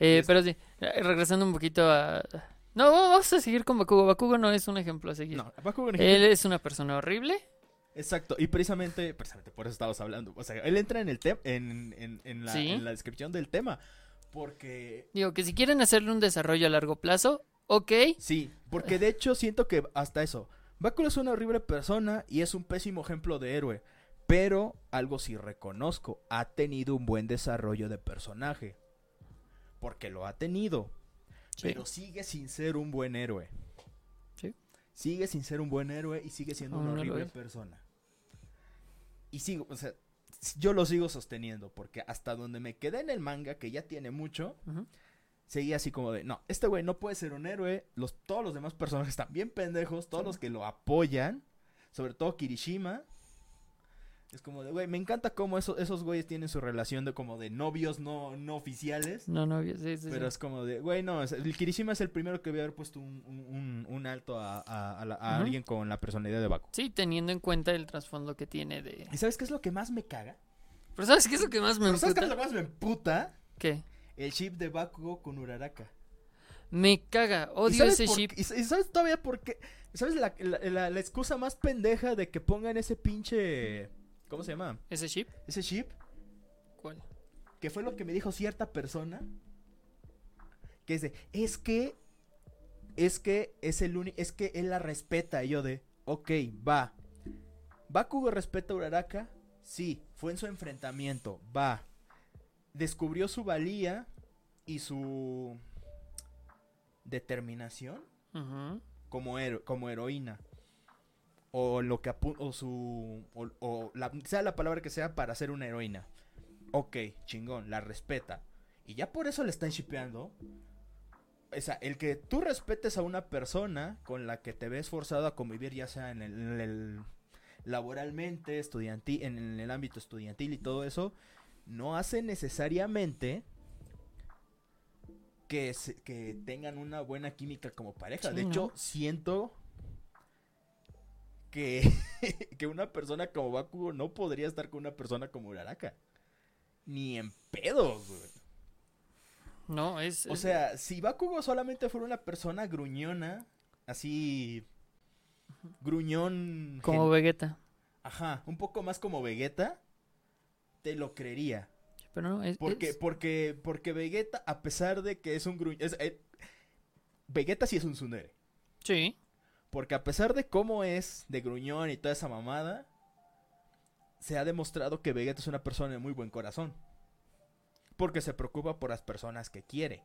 Eh, Es- pero sí, eh, regresando un poquito a... No, vamos a seguir con Bakugo. Bakugo no es un ejemplo a seguir. no, Bakugan Él es una persona horrible. Exacto, y precisamente, precisamente por eso estamos hablando. O sea, él entra en el tema, en, en, en la, Sí. en la descripción del tema. Porque, Digo que si quieren hacerle un desarrollo a largo plazo, ok. sí, porque de hecho siento que hasta eso. Bakugo es una horrible persona y es un pésimo ejemplo de héroe. Pero algo sí reconozco, ha tenido un buen desarrollo de personaje. Porque lo ha tenido. Sí. Pero sigue sin ser un buen héroe. Sí. Sigue sin ser un buen héroe y sigue siendo una horrible persona. Y sigo, o sea, yo lo sigo sosteniendo porque hasta donde me quedé en el manga, que ya tiene mucho, Ujú. seguía así como de, no, este güey no puede ser un héroe, los, todos los demás personajes están bien pendejos, todos Sí. los que lo apoyan, sobre todo Kirishima. Es como de, güey, me encanta cómo eso- esos güeyes tienen su relación de como de novios no, no oficiales. No, no, sí, sí, sí. Pero es como de, güey, no, el Kirishima es el primero que voy a haber puesto un, un- un- alto a, a- a la- a Ujú. alguien con la personalidad de Baku. Sí, teniendo en cuenta el trasfondo que tiene de... ¿Y sabes qué es lo que más me caga? Pero ¿sabes qué es lo que más me ¿Pero ¿Sabes qué es emputa? lo que más me emputa? ¿Qué? El ship de Bakugo con Uraraka. Me caga, ¿Y odio ese por qué? ¿Y sa- y sabes todavía por qué? ¿Sabes la, la- la- la excusa más pendeja de que pongan ese pinche... ¿Cómo se llama? ¿Ese ship? Ese ship. ¿Cuál? Que fue lo que me dijo cierta persona. Que es de, es que... Es que es el único... Es que él la respeta. Y yo de, ok, va. ¿Bakugo respeta a Uraraka? Sí, fue en su enfrentamiento. Va. Descubrió su valía y su determinación como, hero- como heroína. O lo que apu- o su o, o la, sea la palabra que sea para ser una heroína. Ok, chingón, la respeta. Y ya por eso le están shipeando. O sea, el que tú respetes a una persona con la que te ves forzado a convivir, ya sea en el, en el- laboralmente, estudiantil, en el ámbito estudiantil y todo eso, no hace necesariamente que, se- que tengan una buena química como pareja. Sí, de ¿no? hecho, siento que, que una persona como Bakugo no podría estar con una persona como Uraraka. Ni en pedos, güey. No, es... O es- sea, si Bakugo solamente fuera una persona gruñona, así... Gruñón... Como gen- Vegeta. Ajá, un poco más como Vegeta, te lo creería. Pero no, es... Porque, es- porque, porque Vegeta, a pesar de que es un gruñón... Vegeta sí es un tsundere. Sí. Porque a pesar de cómo es de gruñón y toda esa mamada, se ha demostrado que Vegeta es una persona de muy buen corazón. Porque se preocupa por las personas que quiere.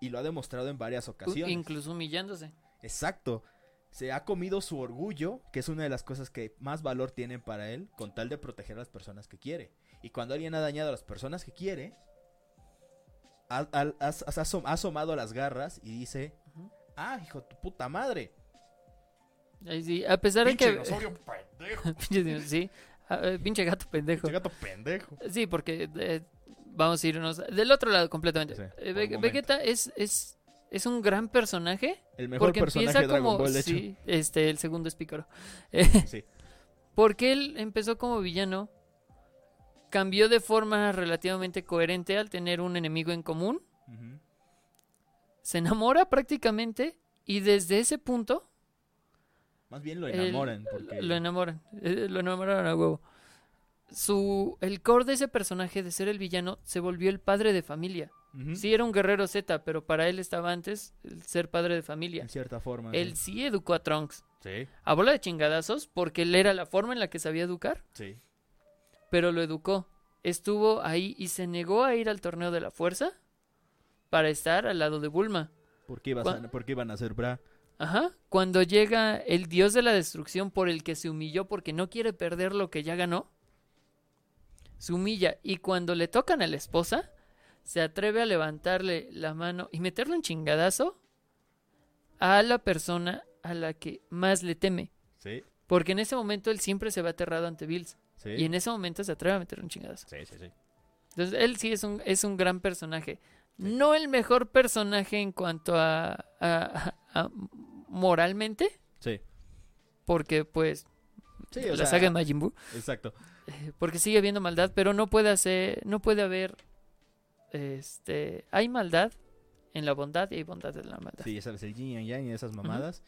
Y lo ha demostrado en varias ocasiones. Incluso humillándose. Exacto. Se ha comido su orgullo, que es una de las cosas que más valor tienen para él, con tal de proteger a las personas que quiere. Y cuando alguien ha dañado a las personas que quiere, ha, ha- ha- ha asom- ha asomado las garras y dice. Ah, hijo de tu puta madre. Ahí sí, a pesar de Pinche que... dinosaurio pendejo. Sí. Ah, eh, pinche gato pendejo. Pinche gato pendejo. Sí, porque eh, vamos a irnos del otro lado completamente. Sí, Eh, Ve-. Vegeta es, es, es un gran personaje. El mejor porque personaje empieza de Dragon como... Ball, de hecho. sí, este, el segundo es Pícoro. Eh, Sí. porque él empezó como villano, cambió de forma relativamente coherente al tener un enemigo en común, Ujú. Se enamora prácticamente y desde ese punto Más bien lo El- enamoran. porque... lo enamoran, eh, lo enamoraron a huevo. Su, el core de ese personaje de ser el villano se volvió el padre de familia. Sí era un guerrero Z, pero para él estaba antes el ser padre de familia. En cierta forma. Él sí educó a Trunks. Sí, A bola de chingadazos, porque él era la forma en la que sabía educar, sí. pero lo educó. Estuvo ahí y se negó a ir al torneo de la fuerza para estar al lado de Bulma. ¿Por qué, a, ¿Por qué iban a ser bra? Ajá. Cuando llega el dios de la destrucción por el que se humilló porque no quiere perder lo que ya ganó, se humilla y cuando le tocan a la esposa, se atreve a levantarle la mano y meterle un chingadazo a la persona a la que más le teme. Sí, Porque en ese momento él siempre se ve aterrado ante Bills. sí. Y en ese momento se atreve a meterle un chingadazo. Sí, sí, sí. Entonces, él sí es un, es un gran personaje. No el mejor personaje en cuanto a, a- a- moralmente, Sí. porque pues Sí, la sea, saga de Majin Buu, Exacto. eh, porque sigue habiendo maldad, pero no puede hacer, no puede haber, este, hay maldad en la bondad y hay bondad en la maldad. Sí, sabes, el yin y yang y esas mamadas.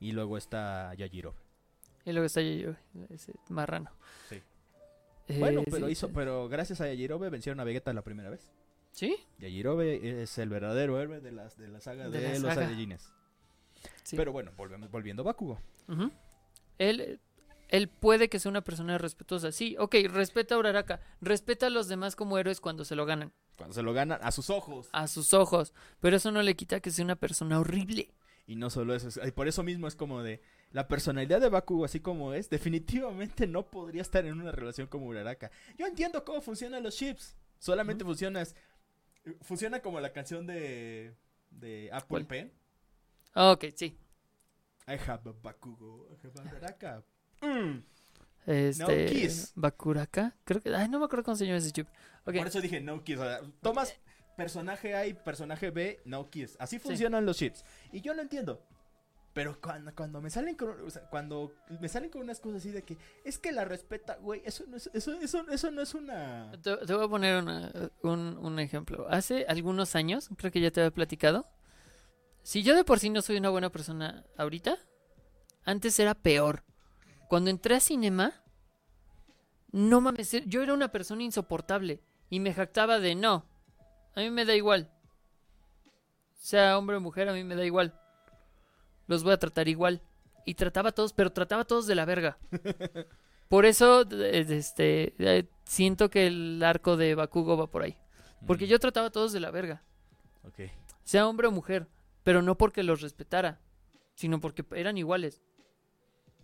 Y luego está Yajiro. Y luego está yo, ese marrano. Sí. Eh, Bueno, pero sí, hizo, pero gracias a Yajirobe vencieron a Vegeta la primera vez. ¿Sí? Yajirobe es el verdadero héroe de, las, de la saga De de, la los saga. Saiyajines. Sí. Pero bueno, volvemos, volviendo a Bakugo. Él, él puede que sea una persona respetuosa. Sí, ok, respeta a Uraraka. Respeta a los demás como héroes cuando se lo ganan. Cuando se lo ganan a sus ojos. A sus ojos. Pero eso no le quita que sea una persona horrible. Y no solo eso, es- y por eso mismo es como de la personalidad de Bakugo así como es, definitivamente no podría estar en una relación como Uraraka. Yo entiendo cómo funcionan los chips. Solamente funciona es- funciona como la canción de de Apple ¿Cuál? Pen. Ah, Ok, sí. I have a Bakugo, I have a. Mm. Este. kiss. Bakuraka. Creo que. Ay, no me acuerdo cómo se llama ese chip. Por eso dije no kiss. o sea, tomas personaje A y personaje B, no kiss. Así funcionan los chips. Y yo lo entiendo. Pero cuando, cuando me salen con o sea, cuando me salen con unas cosas así de que es que la respeta, güey, eso no es eso eso eso no es una Te, voy a poner una- un, un ejemplo. Hace algunos años, creo que ya te había platicado. Si yo de por sí no soy una buena persona ahorita, antes era peor. Cuando entré a cinema, no mames, eh, yo era una persona insoportable y me jactaba de no. A mí me da igual. Sea hombre o mujer, a mí me da igual. Los voy a tratar igual. Y trataba a todos, pero trataba a todos de la verga. Por eso, de- este, eh, siento que el arco de Bakugo va por ahí. Porque Mm, yo trataba a todos de la verga. Sea hombre o mujer. Pero no porque los respetara. Sino porque eran iguales.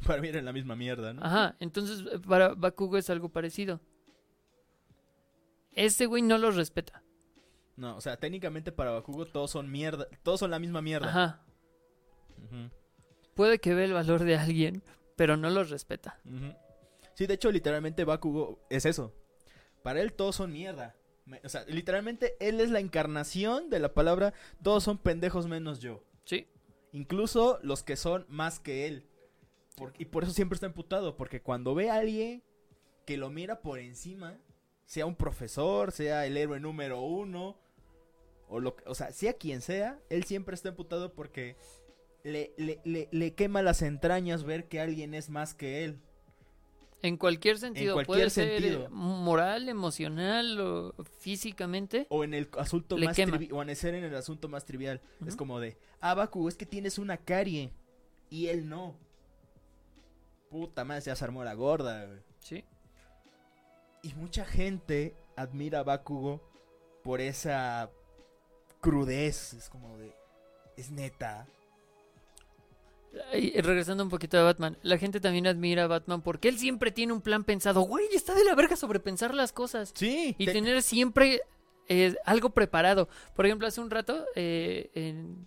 Para mí era la misma mierda, ¿no? Ajá. Entonces, eh, para Bakugo es algo parecido. Este güey no los respeta. No, o sea, técnicamente para Bakugo todos son mierda, todos son la misma mierda. Ajá. Puede que vea el valor de alguien, pero no los respeta. Sí, de hecho, literalmente Bakugo es eso. Para él todos son mierda. O sea, literalmente él es la encarnación de la palabra todos son pendejos menos yo. Sí. Incluso los que son más que él. Por- y por eso siempre está emputado. Porque cuando ve a alguien que lo mira por encima, sea un profesor, sea el héroe número uno, o, lo, o sea, sea quien sea, él siempre está emputado porque le, le, le, le quema las entrañas ver que alguien es más que él. En cualquier sentido. cualquier puede ser sentido. eh, moral, emocional o físicamente. O en el asunto más quema. trivi- o en ser en el asunto más trivial. Es como de, ah, Baku, es que tienes una carie. Y él no. Puta madre, ya se armó la gorda, güey. Sí. Y mucha gente admira a Bakugo por esa crudez. Es como de. Es neta. Y regresando un poquito a Batman, la gente también admira a Batman porque él siempre tiene un plan pensado. Güey, está de la verga sobrepensar las cosas. Sí. Y te- tener siempre eh, algo preparado. Por ejemplo, hace un rato, eh, en-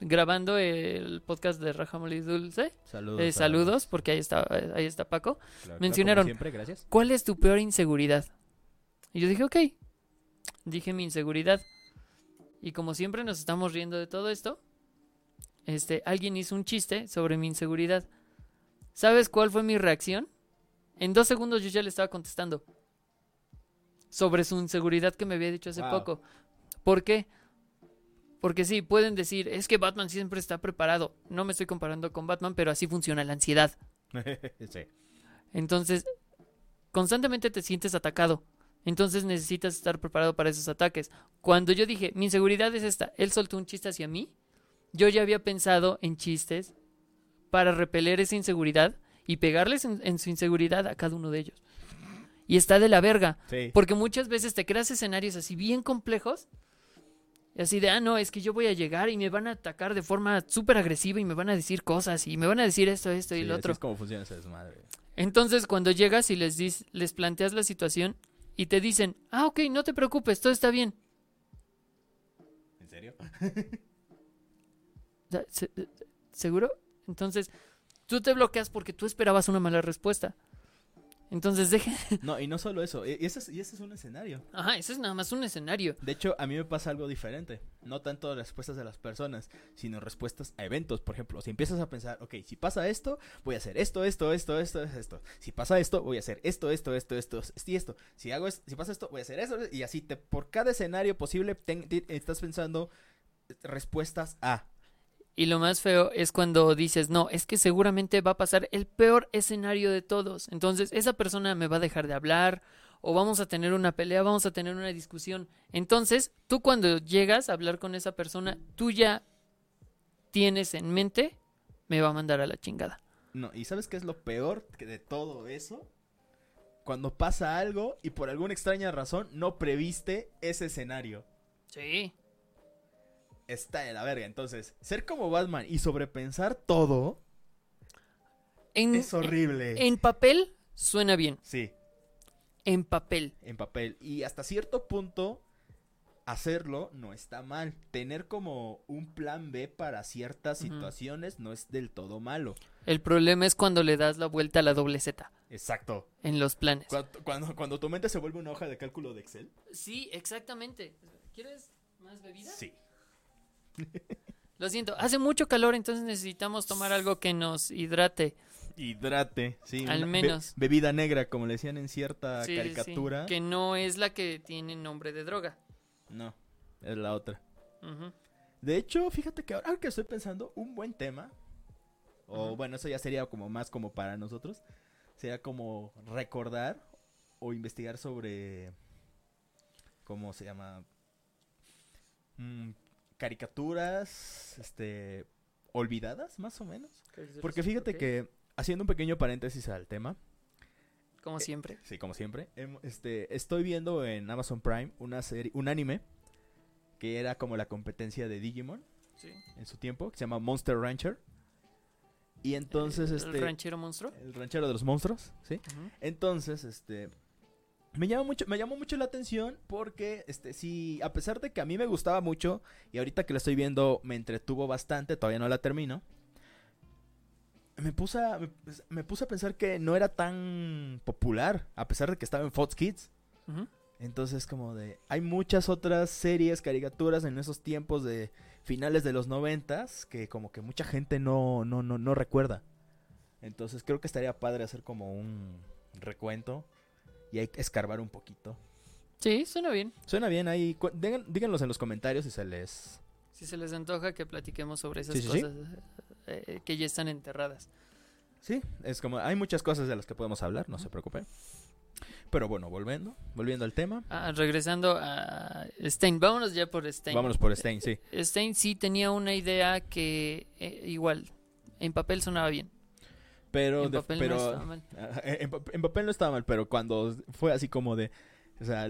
grabando el podcast de Rajamoli Dulce, Saludos. eh, saludos, porque ahí está, ahí está Paco. Claro, mencionaron. como siempre, gracias. ¿Cuál es tu peor inseguridad? Y yo dije, ok. Dije mi inseguridad. Y como siempre nos estamos riendo de todo esto, este, alguien hizo un chiste sobre mi inseguridad. ¿Sabes cuál fue mi reacción? En dos segundos yo ya le estaba contestando. Sobre su inseguridad que me había dicho hace Wow. poco. ¿Por qué? Porque sí, pueden decir, es que Batman siempre está preparado. No me estoy comparando con Batman, pero así funciona la ansiedad. sí. Entonces, constantemente te sientes atacado. Entonces necesitas estar preparado para esos ataques. Cuando yo dije, mi inseguridad es esta, él soltó un chiste hacia mí, yo ya había pensado en chistes para repeler esa inseguridad y pegarles en, en su inseguridad a cada uno de ellos. Y está de la verga, Sí. porque muchas veces te creas escenarios así bien complejos. y Así de, ah, no, es que yo voy a llegar y me van a atacar de forma súper agresiva y me van a decir cosas y me van a decir esto, esto y Sí, lo así otro. es como funciona esa desmadre. Entonces, cuando llegas y les, dis- les planteas la situación y te dicen, ah, ok, no te preocupes, todo está bien. ¿En serio? ¿se- ¿Seguro? Entonces, tú te bloqueas porque tú esperabas una mala respuesta. Entonces dejen... No, y no solo eso, y ese es, y ese es un escenario. Ajá, eso es nada más un escenario. De hecho, a mí me pasa algo diferente. No tanto respuestas de las personas, sino respuestas a eventos. Por ejemplo, si empiezas a pensar, ok, si pasa esto, voy a hacer esto, esto, esto, esto, esto. Si pasa esto, voy a hacer esto, esto, esto, esto, y esto. Si hago es- si pasa esto, voy a hacer eso. Y así, te, por cada escenario posible, estás pensando respuestas a. Y lo más feo es cuando dices, no, es que seguramente va a pasar el peor escenario de todos. Entonces, esa persona me va a dejar de hablar, o vamos a tener una pelea, vamos a tener una discusión. Entonces, tú cuando llegas a hablar con esa persona, tú ya tienes en mente, me va a mandar a la chingada. No, ¿y sabes qué es lo peor de todo eso? Cuando pasa algo y por alguna extraña razón no previste ese escenario. Sí. Está de la verga. Entonces, ser como Batman y sobrepensar todo En, es horrible. en papel suena bien. Sí, En papel. en papel. Y hasta cierto punto, hacerlo no está mal. Tener como un plan B para ciertas situaciones no es del todo malo. El problema es cuando le das la vuelta a la doble Z Exacto. en los planes. Cuando, cuando, cuando tu mente se vuelve una hoja de cálculo de Excel. Sí, exactamente. ¿Quieres más bebida? Sí. Lo siento, hace mucho calor, entonces necesitamos tomar algo que nos hidrate. Hidrate, sí. Al be- menos. bebida negra, como le decían en cierta Sí, sí, sí, caricatura. Que no es la que tiene nombre de droga. No, es la otra. De hecho, fíjate que ahora que estoy pensando, un buen tema, o bueno, eso ya sería como más como para nosotros, sería como recordar o investigar sobre, ¿cómo se llama? Mm, caricaturas, este, olvidadas, más o menos. Porque fíjate que, haciendo un pequeño paréntesis al tema, Como siempre. Sí, como siempre. Em, Este, estoy viendo en Amazon Prime una serie, un anime que era como la competencia de Digimon Sí. en su tiempo, que se llama Monster Rancher. Y entonces, ¿El, este, el ranchero monstruo? el ranchero de los monstruos, ¿sí? Entonces, este, me llamó mucho, me llamó mucho la atención porque, este, sí, a pesar de que a mí me gustaba mucho y ahorita que la estoy viendo me entretuvo bastante, todavía no la termino. Me puse, a, me, me puse a pensar que no era tan popular, a pesar de que estaba en Fox Kids. Entonces, como de. Hay muchas otras series, caricaturas en esos tiempos de finales de los noventas que, como que mucha gente no, no, no, no recuerda. Entonces, creo que estaría padre hacer como un recuento y hay que escarbar un poquito. Sí, suena bien. Suena bien ahí. digan- díganlos en los comentarios si se les. Si se les antoja que platiquemos sobre esas Sí, sí, sí. cosas eh, que ya están enterradas. Sí, es como. Hay muchas cosas de las que podemos hablar, no se preocupen. Pero bueno, volviendo, volviendo al tema. Ah, regresando a Stein. Vámonos ya por Stein. Vámonos por Stein, sí. Stein sí tenía una idea que eh, igual en papel sonaba bien. Pero, en de- papel pero no estaba mal. En, pa- en papel no estaba mal, pero cuando fue así como de... O sea,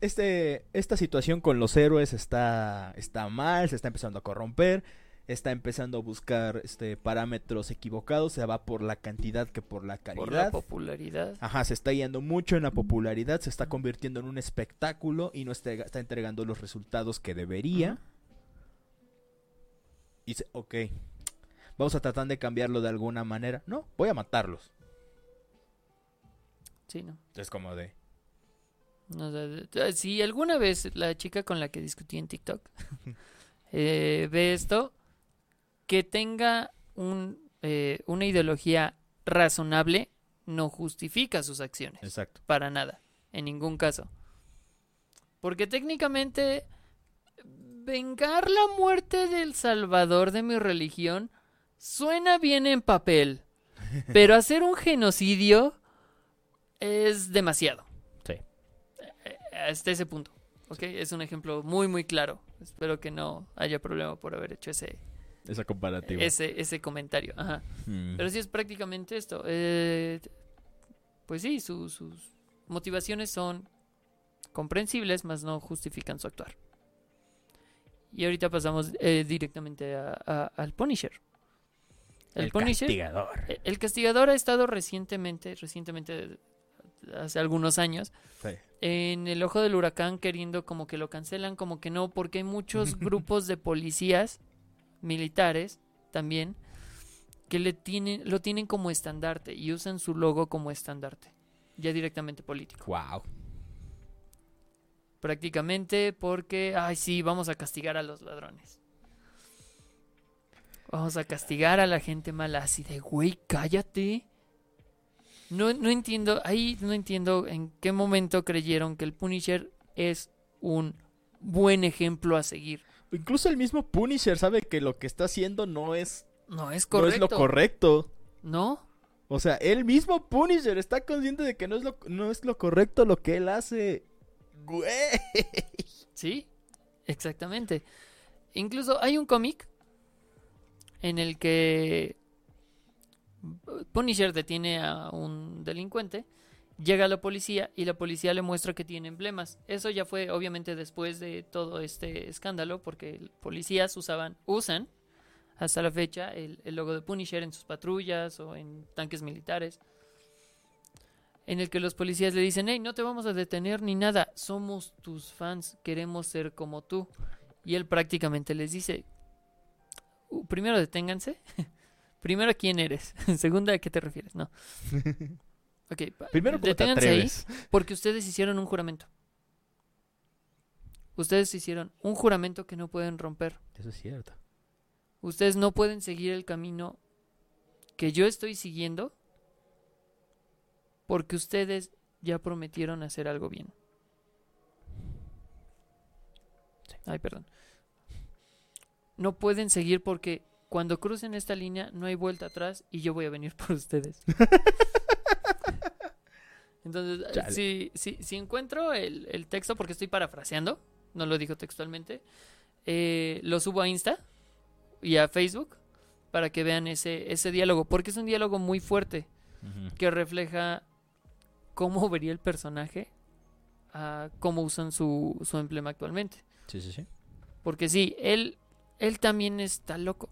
este, esta situación con los héroes está, está mal, se está empezando a corromper, está empezando a buscar este parámetros equivocados, se va por la cantidad que por la Por la calidad. popularidad. Ajá, se está yendo mucho en la popularidad, se está convirtiendo en un espectáculo y no está, está entregando los resultados que debería. Y dice, ok, vamos a tratar de cambiarlo de alguna manera. No, voy a matarlos. Sí, no. Es como de... No si alguna vez la chica con la que discutí en TikTok eh, ve esto, que tenga un, eh, una ideología razonable no justifica sus acciones. Exacto. Para nada. En ningún caso. Porque técnicamente vengar la muerte del salvador de mi religión suena bien en papel. Pero hacer un genocidio es demasiado. Sí. Eh, Hasta ese punto. ¿Ok? Es un ejemplo muy, muy claro. Espero que no haya problema por haber hecho ese, Esa comparativa. ese, ese comentario. Ajá. Mm. Pero sí es prácticamente esto. Eh, pues sí, su- sus motivaciones son comprensibles, mas no justifican su actuar. Y ahorita pasamos eh, directamente a- a- al Punisher. El, Punisher, castigador. eh, el castigador ha estado recientemente, recientemente, hace algunos años, Sí. en el ojo del huracán queriendo como que lo cancelan, como que no, porque hay muchos grupos de policías militares también que le tienen, lo tienen como estandarte y usan su logo como estandarte, ya directamente político. Wow. Prácticamente porque, ay sí, vamos a castigar a los ladrones. Vamos a castigar a la gente mala, así de, güey, cállate. No, no entiendo, ahí no entiendo en qué momento creyeron que el Punisher es un buen ejemplo a seguir. Incluso el mismo Punisher sabe que lo que está haciendo no es, No es no es correcto. lo correcto. ¿No? O sea, el mismo Punisher está consciente de que no es lo, no es lo correcto lo que él hace. Güey. Sí, exactamente. Incluso hay un cómic en el que Punisher detiene a un delincuente, llega la policía y la policía le muestra que tiene emblemas. Eso ya fue obviamente después de todo este escándalo porque policías usaban, usan hasta la fecha el, el logo de Punisher en sus patrullas o en tanques militares. En el que los policías le dicen, hey, no te vamos a detener ni nada, somos tus fans, queremos ser como tú. Y él prácticamente les dice, "Uh, primero deténganse, primero quién eres, segunda a qué te refieres, no. Ok, Primero, ¿cómo te deténganse ahí porque ustedes hicieron un juramento. Ustedes hicieron un juramento que no pueden romper. Eso es cierto. Ustedes no pueden seguir el camino que yo estoy siguiendo porque ustedes ya prometieron hacer algo bien. Ay, perdón. No pueden seguir porque cuando crucen esta línea no hay vuelta atrás y yo voy a venir por ustedes. Entonces, Chale. si, si, si encuentro el, el texto, porque estoy parafraseando, no lo dijo textualmente, eh, lo subo a Insta y a Facebook para que vean ese, ese diálogo, porque es un diálogo muy fuerte que refleja cómo vería el personaje a cómo usan su, su emblema actualmente. Sí, sí, sí. Porque sí, él, él también está loco.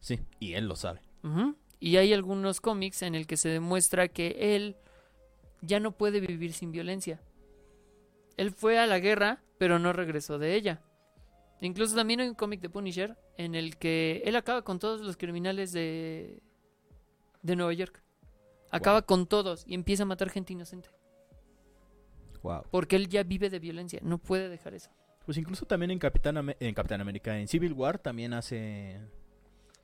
Sí, y él lo sabe. Y hay algunos cómics en el que se demuestra que él ya no puede vivir sin violencia. Él fue a la guerra, pero no regresó de ella. Incluso también hay un cómic de Punisher en el que él acaba con todos los criminales de, de Nueva York. Acaba con todos y empieza a matar gente inocente. Wow. Porque él ya vive de violencia. No puede dejar eso. Pues incluso también en Capitán, en Capitán América, en Civil War, también hace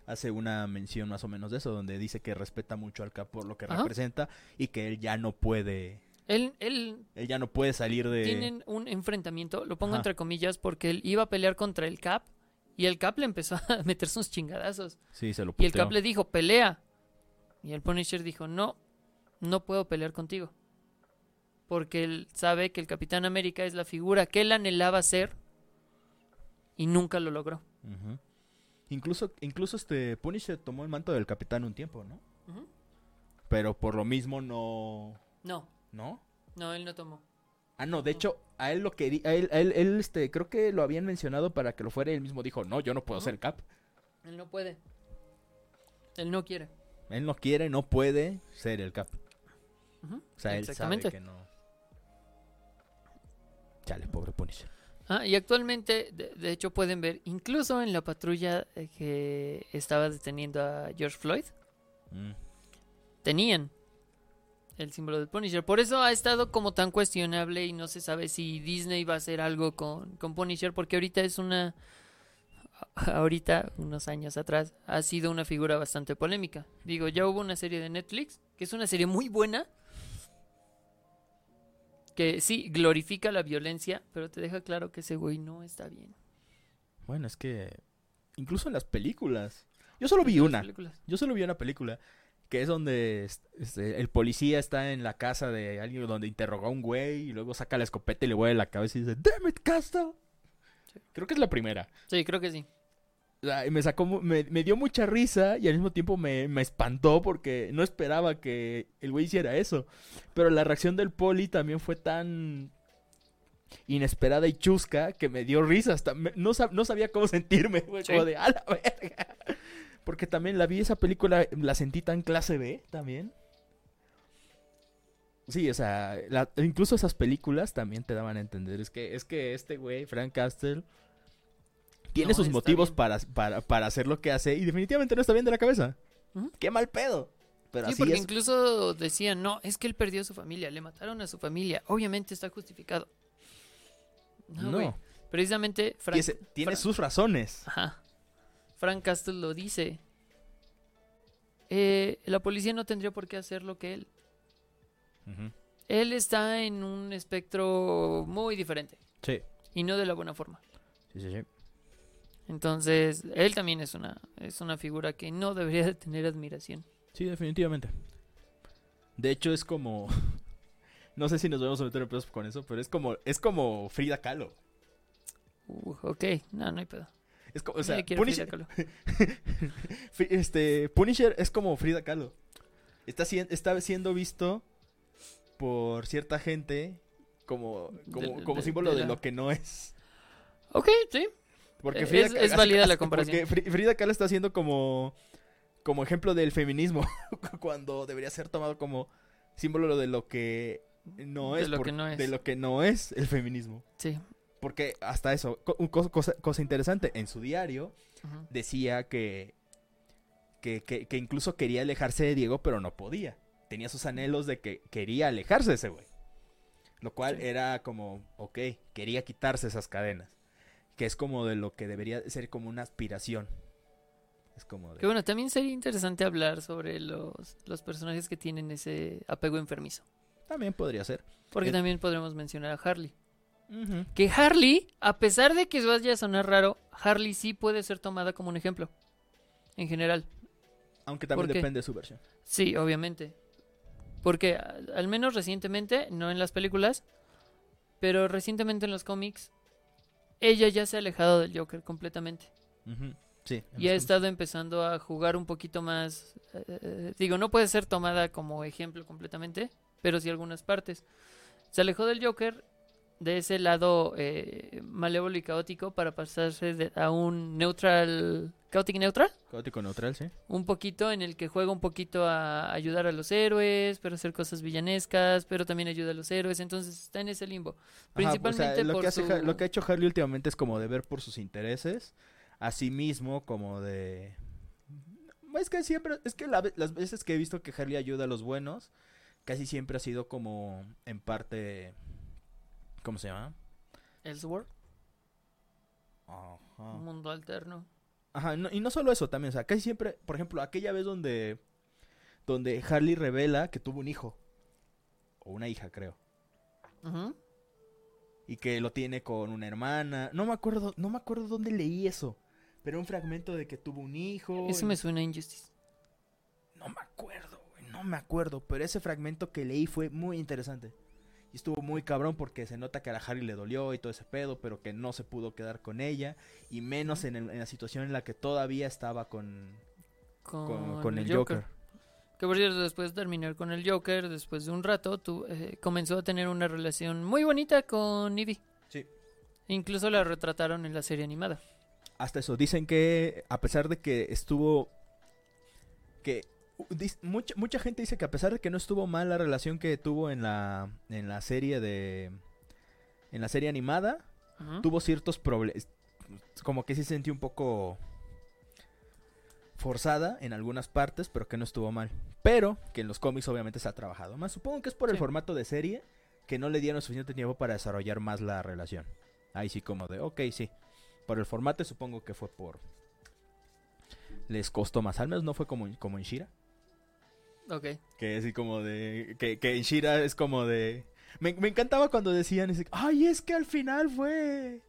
hace una mención más o menos de eso, donde dice que respeta mucho al Cap por lo que Ajá. representa y que él ya no puede, Él, él él ya no puede salir de... tienen un enfrentamiento, lo pongo Ajá. entre comillas, porque él iba a pelear contra el Cap y el Cap le empezó a meter sus chingadazos. Sí, se lo Y el. Cap le dijo, pelea. Y el Punisher dijo, no, no puedo pelear contigo. Porque él sabe que el Capitán América es la figura que él anhelaba ser y nunca lo logró. Incluso, incluso este Punisher tomó el manto del capitán un tiempo, ¿no? Pero por lo mismo no... No, ¿No? no, él no tomó. Ah, no, de hecho, a él lo quería, a él, a él, él, este, creo que lo habían mencionado para que lo fuera él mismo dijo, no, yo no puedo ser Cap. Él no puede. Él no quiere. Él no quiere, no puede ser el Cap. O sea, él Exactamente. sabe que no. Chale, pobre Punisher. Ah, y actualmente, de, de hecho, pueden ver, incluso en la patrulla eh, que estaba deteniendo a George Floyd, Mm. tenían el símbolo del Punisher. Por eso ha estado como tan cuestionable y no se sabe si Disney va a hacer algo con, con Punisher, porque ahorita es una... Ahorita, unos años atrás, ha sido una figura bastante polémica. Digo, ya hubo una serie de Netflix, que es una serie muy buena, que sí, glorifica la violencia, pero te deja claro que ese güey no está bien. Bueno, es que incluso en las películas. Yo solo vi una. películas. Yo solo vi una película que es donde es- este, el policía está en la casa de alguien donde interrogó a un güey y luego saca la escopeta y le vuelve la cabeza y dice, "Damn it, Castle." Creo que es la primera. Sí, creo que sí. Me sacó, me, me dio mucha risa y al mismo tiempo me, me espantó porque no esperaba que el güey hiciera eso. Pero la reacción del poli también fue tan inesperada y chusca que me dio risa. Hasta me- no, sab- no sabía cómo sentirme. Sí. como de, a la verga. Porque también la vi esa película, la sentí tan clase B también. Sí, o sea, la- incluso esas películas también te daban a entender. Es que, es que este güey, Frank Castle, tiene No sus motivos para, para, para hacer lo que hace y definitivamente no está bien de la cabeza. Qué mal pedo. Pero Sí, así porque es. incluso decían, no, es que él perdió a su familia, le mataron a su familia, obviamente está justificado. No, Precisamente Frank, tiene, tiene sus razones. Ajá. Frank Castle lo dice. Eh, la policía no tendría por qué hacer lo que él. Él está en un espectro muy diferente Sí, y no de la buena forma. sí, sí, sí. Entonces, él también es una, es una figura que no debería de tener admiración. Sí, definitivamente. De hecho, es como. No sé si nos vamos a meter en pedos con eso, pero es como, es como Frida Kahlo. Uh, ok, no, no hay pedo. Es como, o sea, Punisher, Frida Kahlo. Este, Punisher es como Frida Kahlo. Está, sien- está siendo visto por cierta gente como, como, De- como de- símbolo de de, lo que no es. Ok, sí. Porque Eh, Frida es- válida la comparación. Porque Frida Kahlo está siendo como, como ejemplo del feminismo, cuando debería ser tomado como símbolo de lo que no De es, lo por- que no es. de lo que no es el feminismo. Sí. Porque hasta eso, cosa, cosa- cosa interesante, en su diario decía que, que, que- que incluso quería alejarse de Diego, pero no podía. Tenía sus anhelos de que quería alejarse de ese güey. Lo cual Sí. era como, ok, quería quitarse esas cadenas. Que es como de lo que debería ser como una aspiración. Es como de... Que bueno, también sería interesante hablar sobre los, los personajes que tienen ese apego enfermizo. También podría ser. Porque Eh, también podremos mencionar a Harley. Que Harley, a pesar de que vaya a sonar raro, Harley sí puede ser tomada como un ejemplo. En general. Aunque también depende de su versión. Sí, obviamente. Porque al menos recientemente, no en las películas, pero recientemente en los cómics, ella ya se ha alejado del Joker completamente. Sí. Y ha estado empezando a jugar un poquito más. eh, digo, no puede ser tomada como ejemplo completamente, pero sí algunas partes. Se alejó del Joker de ese lado eh, malévolo y caótico para pasarse de- a un neutral. ¿Chaotic neutral? Caótico neutral, sí. Un poquito en el que juega un poquito a ayudar a los héroes, pero hacer cosas villanescas, pero también ayuda a los héroes. Entonces está en ese limbo. Ajá, Principalmente o sea, lo, por que hace, su- Ha- lo que ha hecho Harley últimamente es como de ver por sus intereses, así mismo como de... Es que siempre, es que la las veces que he visto que Harley ayuda a los buenos, casi siempre ha sido como en parte... ¿Cómo se llama? Elseworld, Ajá. un mundo alterno. Ajá, no- y no solo eso, también, o sea, casi siempre, por ejemplo, aquella vez donde, donde Harley revela que tuvo un hijo, o una hija, creo. Y que lo tiene con una hermana. No me acuerdo, no me acuerdo dónde leí eso, pero un fragmento de que tuvo un hijo. Eso y- me suena a Injustice. No me acuerdo, güey, no me acuerdo, pero ese fragmento que leí fue muy interesante. Y estuvo muy cabrón porque se nota que a la Harry le dolió y todo ese pedo, pero que no se pudo quedar con ella, y menos en, el- en la situación en la que todavía estaba con, Con, con, con el Joker. Que por cierto, después de terminar con el Joker, después de un rato, eh, comenzó a tener una relación muy bonita con Ivy. Sí. Incluso la retrataron en la serie animada. Hasta eso, dicen que a pesar de que estuvo... que mucha, mucha gente dice que a pesar de que no estuvo mal la relación que tuvo en la, en la serie de... En la serie animada, tuvo ciertos problemas. Como que sí se sintió un poco forzada en algunas partes, pero que no estuvo mal. Pero que en los cómics obviamente se ha trabajado más. Supongo que es por el formato de serie que no le dieron suficiente tiempo para desarrollar más la relación. Ahí sí como de, ok, sí. Por el formato supongo que fue por... Les costó más. Al menos no fue como, como en Shira. Ok. Que así como de... Que, que en Shira es como de... Me, me encantaba cuando decían, ese, ay, es que al final fue...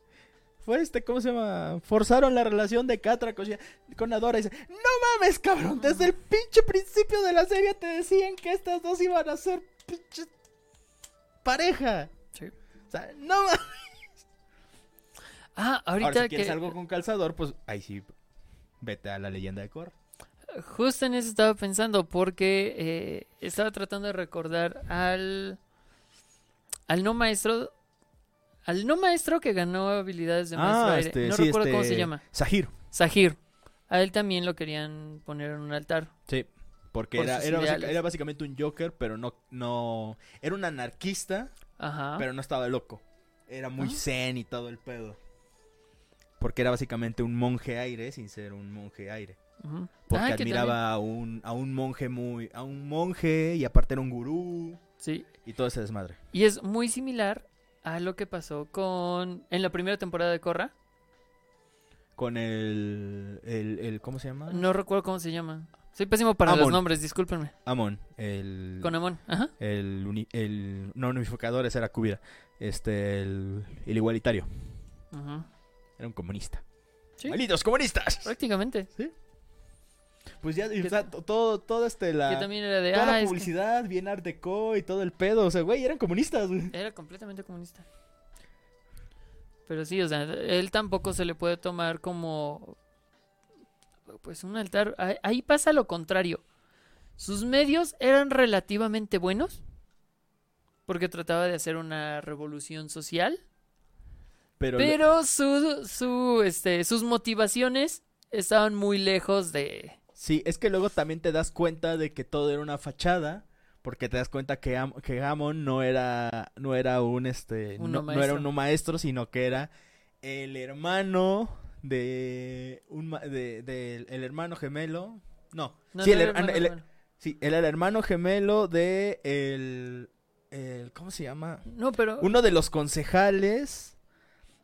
Fue este, ¿cómo se llama? Forzaron la relación de Catra con, con Adora. Y dice, no mames, cabrón, desde el pinche principio de la serie te decían que estas dos iban a ser pinche pareja. Sí. O sea, no mames. Ah, ahorita Ahora, si que... quieres algo con calzador, pues ahí sí, vete a la leyenda de Korra. Justo en eso estaba pensando porque eh, estaba tratando de recordar al al no maestro al no maestro que ganó habilidades de maestro aire. este, no sí, recuerdo cómo se este, llama. Sahir. Sahir. A él también lo querían poner en un altar. Sí. Porque Por era, era, básica- era básicamente un Joker, pero no, no... Era un anarquista, Ajá. pero no estaba loco. Era muy Ah. zen y todo el pedo. Porque era básicamente un monje aire sin ser un monje aire. Porque Ah, admiraba a un, a un monje muy... A un monje y aparte era un gurú Sí. y todo ese desmadre. Y es muy similar a lo que pasó con. En la primera temporada de Korra. Con el... el, el- ¿Cómo se llama? No recuerdo cómo se llama. Soy pésimo para los nombres, discúlpenme. Amon. El... Con Amon. Ajá. El, uni- el no unificador ese era Kubira. Este, el, el igualitario. Ujú. Era un comunista. Sí. ¡Malditos comunistas! Prácticamente. Pues ya, o sea, to- todo, todo este, la... Que también era de. Toda ah, la que publicidad, bien art deco y todo el pedo. O sea, güey, eran comunistas, güey. Era completamente comunista. Pero sí, o sea, él tampoco se le puede tomar como. Pues un altar. Ahí, ahí pasa lo contrario. Sus medios eran relativamente buenos. Porque trataba de hacer una revolución social. Pero, Pero su, su, este, sus motivaciones estaban muy lejos de. Sí, es que luego también te das cuenta de que todo era una fachada. Porque te das cuenta que, Am- que Amon no era, no era un, este, no, no era maestro. un maestro, sino que era el hermano de, un, ma- de, de- el hermano gemelo. No, No, sí, no el, hermano- el- gemelo. sí, él era el hermano gemelo de el, el, ¿cómo se llama? No, pero. uno de los concejales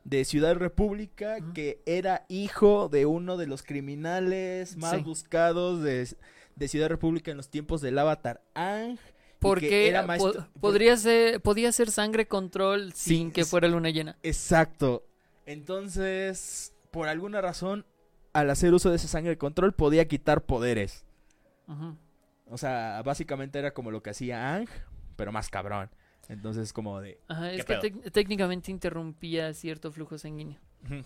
de Ciudad República que era hijo de uno de los criminales más Sí. buscados de, de Ciudad República en los tiempos del Avatar Ang. Porque era po- podría ser, podía ser sangre control Sí, sin que fuera luna llena. Exacto. Entonces, por alguna razón, al hacer uso de esa sangre control, podía quitar poderes. O sea, básicamente era como lo que hacía Ang, pero más cabrón. Entonces, como de. Ajá, es ¿Qué que técnicamente interrumpía cierto flujo sanguíneo.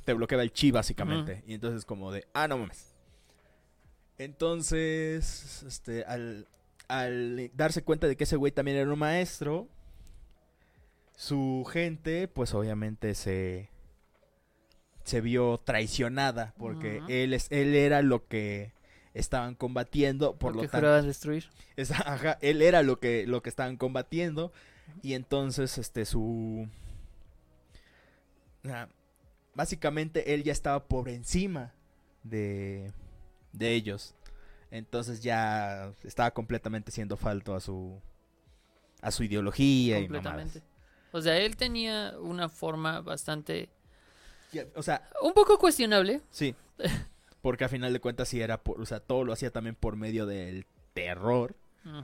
Te bloqueaba el chi, básicamente. Y entonces, como de. Ah, no mames. Entonces, este, al, al darse cuenta de que ese güey también era un maestro, su gente, pues obviamente se. Se vio traicionada. Porque él, es, él era lo que estaban combatiendo. Por Porque lo tanto. destruir. Es- ajá, él era lo que, lo que estaban combatiendo. Y entonces, este, su. básicamente él ya estaba por encima de. de ellos. Entonces ya estaba completamente siendo falto a su. a su ideología completamente. O sea, él tenía una forma bastante. O sea, Un poco cuestionable. sí. Porque a final de cuentas sí era por. O sea, todo lo hacía también por medio del terror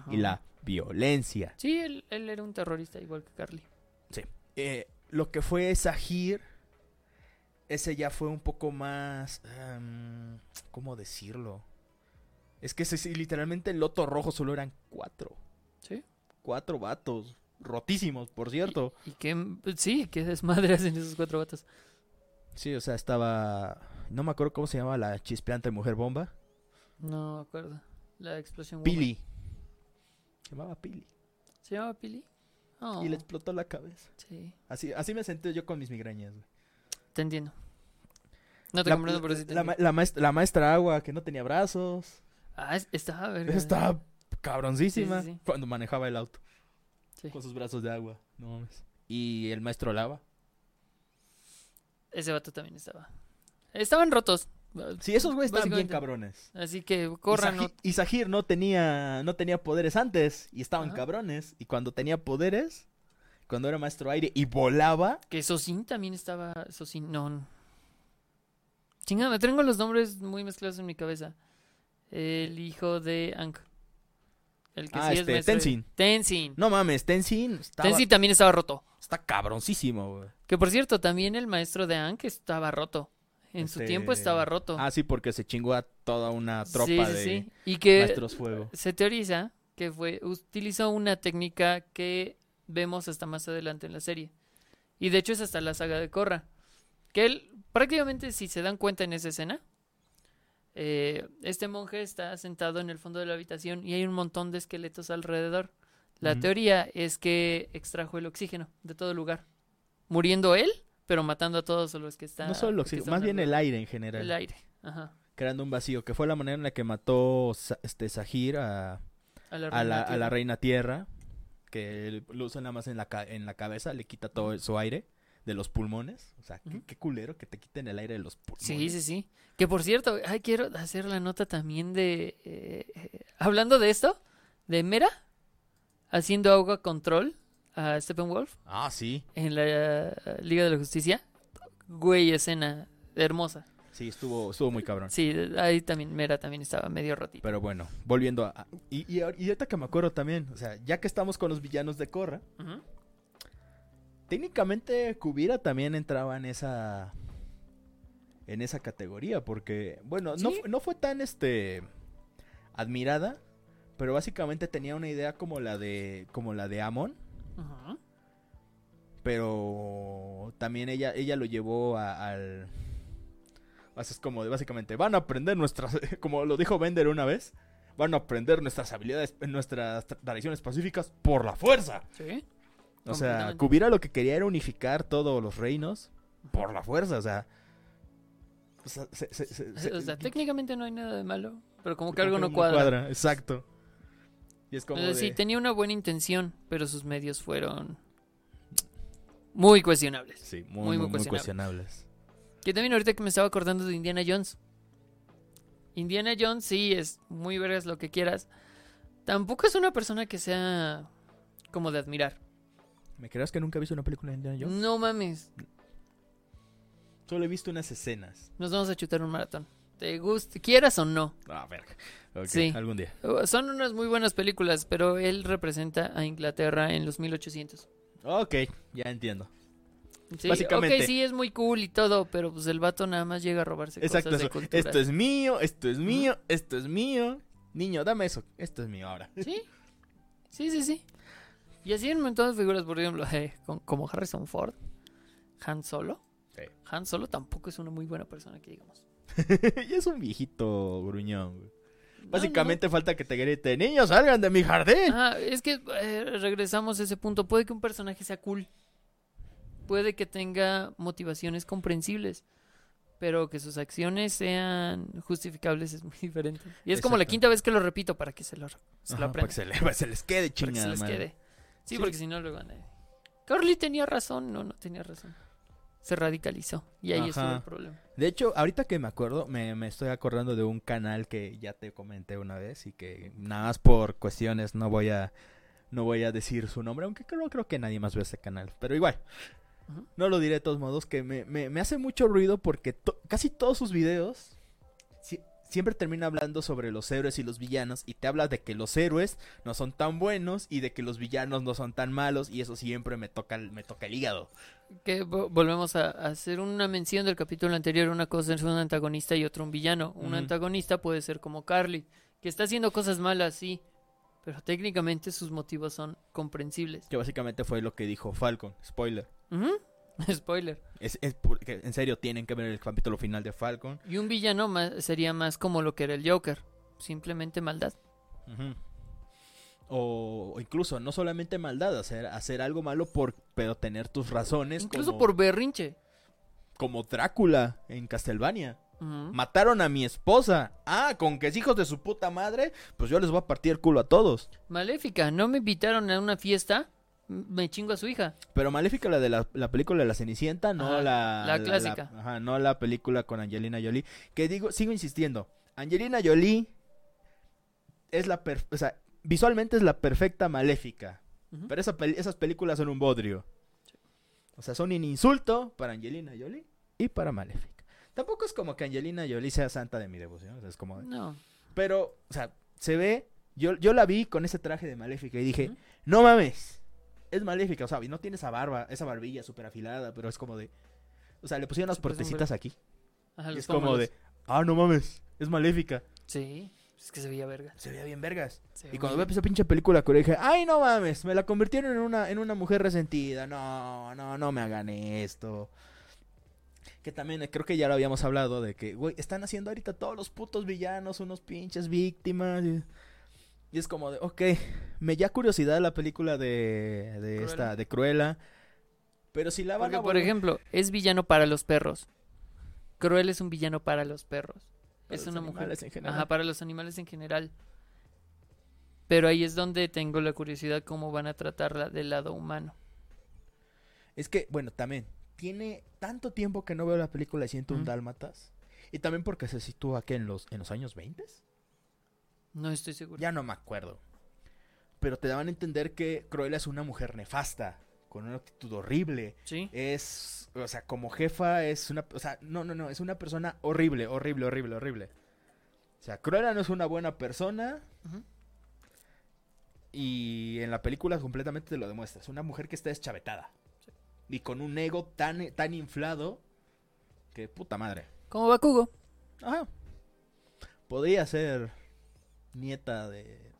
y la violencia. Sí, él, él era un terrorista igual que Carly. Eh, lo que fue Sahir, ese ya fue un poco más... em, ¿Cómo decirlo? Es que ese sí, literalmente el loto rojo solo eran cuatro. Sí. Cuatro vatos. Rotísimos, por cierto. Y que. Sí, qué desmadre hacen esos cuatro vatos. Sí, o sea, estaba... No me acuerdo cómo se llamaba la chispeante mujer bomba. No me acuerdo. La explosión. Pili. Se llamaba Pili. ¿Se llama Pili? Oh, Y le explotó la cabeza. Sí, Así, así me senté yo con mis migrañas. güey. te entiendo. No te La, comprendo, pero sí te la, entiendo. la maestra, la maestra agua que no tenía brazos. Ah, es- estaba verga. Estaba cabroncísima Sí, sí, sí. cuando manejaba el auto. Con sus brazos de agua. No mames. Y el maestro lava. Ese vato también estaba. Estaban rotos. Sí, esos güeyes estaban bien cabrones. Así que corran. y, Sahir no tenía, no tenía poderes antes. Y estaban Ajá. cabrones. Y cuando tenía poderes, cuando era maestro aire y volaba. Que Sosin también estaba. Sosin, no. Chingada, me tengo los nombres muy mezclados en mi cabeza. El hijo de Ank. El que Ah, sí es este, de- Tenzin. Tenzin. No mames, Tenzin estaba, Tenzin también estaba roto. está cabroncísimo, güey. Que por cierto, también el maestro de Ank estaba roto. En su Este, tiempo estaba roto. Ah, sí, porque se chingó a toda una tropa Sí, sí, de sí. Y que maestros fuego. se teoriza que fue utilizó una técnica que vemos hasta más adelante en la serie. Y de hecho es hasta la saga de Korra. Que él, prácticamente, si se dan cuenta en esa escena, eh, este monje está sentado en el fondo de la habitación y hay un montón de esqueletos alrededor. La teoría es que extrajo el oxígeno de todo lugar. Muriendo él, pero matando a todos los que están. No solo el oxígeno, más bien el aire en general. El aire. Ajá. creando un vacío, que fue la manera en la que mató este Sahir a, A la, a reina la, a la tierra. reina tierra, que lo usa nada más en la, en la cabeza, le quita todo su aire de los pulmones. O sea, qué, Ujú. qué culero que te quiten el aire de los pulmones. Sí, sí, sí. Que por cierto, ay, quiero hacer la nota también de... eh, eh, hablando de esto, de Mera, haciendo agua control a Steppenwolf Ah, sí. en la eh, Liga de la Justicia. Güey, escena hermosa. Sí, estuvo, estuvo muy cabrón. Sí, ahí también Mera también estaba medio rotito. Pero bueno, volviendo a... y, y, ahor- y ahorita que me acuerdo también, o sea, ya que estamos con los villanos de Korra, Ujú. técnicamente Kubira también entraba en esa... En esa categoría, porque, bueno, no, Sí. no fue tan, este... Admirada, pero básicamente tenía una idea como la de... Como la de Amon. Pero también ella ella lo llevó a- al sea, es como de básicamente van a aprender nuestras como lo dijo Bender una vez van a aprender nuestras habilidades nuestras tra- tradiciones pacíficas por la fuerza Sí. o sea. Kubira lo que quería era unificar todos los reinos por la fuerza o sea o sea, se- se- se- o sea, técnicamente no hay nada de malo, pero como que algo que no cuadra. exacto y es como sí, tenía una buena intención, pero sus medios fueron muy cuestionables. sí, muy, muy, muy muy, muy cuestionables Que también ahorita que me estaba acordando de Indiana Jones. Indiana Jones sí es muy vergas lo que quieras. Tampoco es una persona que sea como de admirar. ¿me creas que nunca he visto una película de Indiana Jones? No mames, Solo he visto unas escenas. nos vamos a chutar un maratón. ¿Te gusta, quieras o no? Ah, verga. Sí. algún día. Uh, Son unas muy buenas películas, pero él representa a Inglaterra en los 1800. Ok, ya entiendo. Sí, Básicamente. Ok, sí, es muy cool y todo, pero pues el vato nada más llega a robarse Exacto. cosas de eso. cultura. Esto es mío, esto es mío, esto es mío. Niño, dame eso. Esto es mío ahora. Sí, sí, sí, sí. Y así en un montón de figuras, por ejemplo, eh, con- como Harrison Ford, Han Solo. Sí. Han Solo tampoco es una muy buena persona, que digamos. y es un viejito gruñón, güey. No, Básicamente falta que te grite, niños, salgan de mi jardín. Ah, es que eh, regresamos a ese punto. Puede que un personaje sea cool. Puede que tenga motivaciones comprensibles. Pero que sus acciones sean justificables es muy diferente. Y es como la quinta vez que lo repito para que se lo, se lo Ajá, para aprendan. que se, le- se les quede para que se chingada les madre. quede. Sí, Sí. porque si no luego van a... Carly tenía razón, no, no tenía razón. Se radicalizó y ahí Ajá. estuvo el problema. De hecho, ahorita que me acuerdo, me, me estoy acordando de un canal que ya te comenté una vez y que nada más por cuestiones no voy a no voy a decir su nombre, aunque creo, creo que nadie más ve ese canal, pero igual. No lo diré de todos modos, que me, me- me hace mucho ruido porque to- casi todos sus videos siempre termina hablando sobre los héroes y los villanos y te habla de que los héroes no son tan buenos y de que los villanos no son tan malos y eso siempre me toca el- me toca el hígado. Que vo- volvemos a hacer una mención del capítulo anterior. Una cosa es un antagonista y otro un villano. Un antagonista puede ser como Carly, que está haciendo cosas malas, sí. Pero técnicamente sus motivos son comprensibles. Que básicamente fue lo que dijo Falcon, spoiler. Spoiler. Es, es porque, en serio, tienen que ver el capítulo final de Falcon. Y un villano ma- sería más como lo que era el Joker. Simplemente maldad. o, o incluso, no solamente maldad, hacer, hacer algo malo, por, pero tener tus razones. Incluso como, por berrinche. Como Drácula en Castlevania. Mataron a mi esposa. Ah, con que es hijos de su puta madre, pues yo les voy a partir el culo a todos. Maléfica, no me invitaron a una fiesta, me chingo a su hija. Pero Maléfica, la de la, la película de la Cenicienta, no Ajá, la, la clásica. ajá, no la película con Angelina Jolie. Que digo, sigo insistiendo. Angelina Jolie es la per- o sea, visualmente es la perfecta Maléfica. Pero esa esas películas son un bodrio. O sea, son un insulto para Angelina Jolie y para Maléfica. Tampoco es como que Angelina Jolie sea santa de mi devoción. o sea, es como de- No. Pero, o sea, se ve. Yo, yo la vi con ese traje de Maléfica y dije, no mames. Es Maléfica, o sea, y no tiene esa barba, esa barbilla súper afilada, pero es como de. O sea, le pusieron unas Sí, pues, puertecitas aquí. Ajá, Y los es como de, ah, no mames, es Maléfica. Sí, es que se veía verga. Se veía bien vergas. Se Y cuando muy ve esa pinche película, que dije, ay, no mames, me la convirtieron en una, en una mujer resentida. No, no, no me hagan esto. Que también eh, creo que ya lo habíamos hablado de que, güey, están haciendo ahorita todos los putos villanos, unos pinches víctimas. Y, y es como de, ok, me ya curiosidad la película de, de Cruella. esta, de Cruella. Pero si la van Porque, a por ejemplo, es villano para los perros. Cruel es un villano para los perros. Para es los una mujer. animales en general. Ajá, para los animales en general. Pero ahí es donde tengo la curiosidad cómo van a tratarla del lado humano. Es que, bueno, también, tiene tanto tiempo que no veo la película de Siento un Ujú. Dálmatas. Y también porque se sitúa aquí en los, en los años 20. No estoy seguro. Ya no me acuerdo. Pero te daban a entender que Cruella es una mujer nefasta, con una actitud horrible. Sí. Es, o sea, como jefa es una, o sea, no, no, no, es una persona horrible, horrible, horrible, horrible. O sea, Cruella no es una buena persona y en la película completamente te lo demuestra. Es una mujer que está deschavetada. Y con un ego tan, tan inflado que puta madre. Como Bakugo. Ajá. Podría ser nieta de...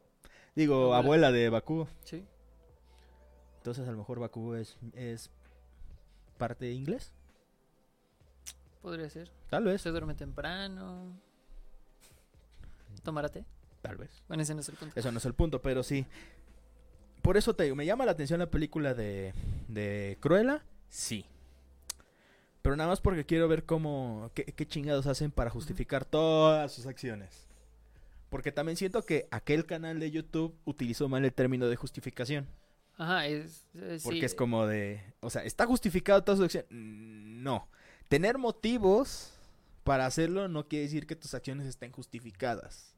Digo, Abuela. abuela de Bakugo. Sí. Entonces a lo mejor Bakugo es, es parte inglés. Podría ser. Tal vez. Se duerme temprano. Tomará té. Tal vez. Bueno, ese no es el punto. Eso no es el punto, pero sí. Por eso te digo, me llama la atención la película de, de Cruella. Sí. Pero nada más porque quiero ver cómo, qué, qué chingados hacen para justificar todas sus acciones. Porque también siento que aquel canal de YouTube utilizó mal el término de justificación. Ajá, es. sí, Porque es como de, o sea, ¿está justificado toda su acción? Mm, No. Tener motivos para hacerlo no quiere decir que tus acciones estén justificadas.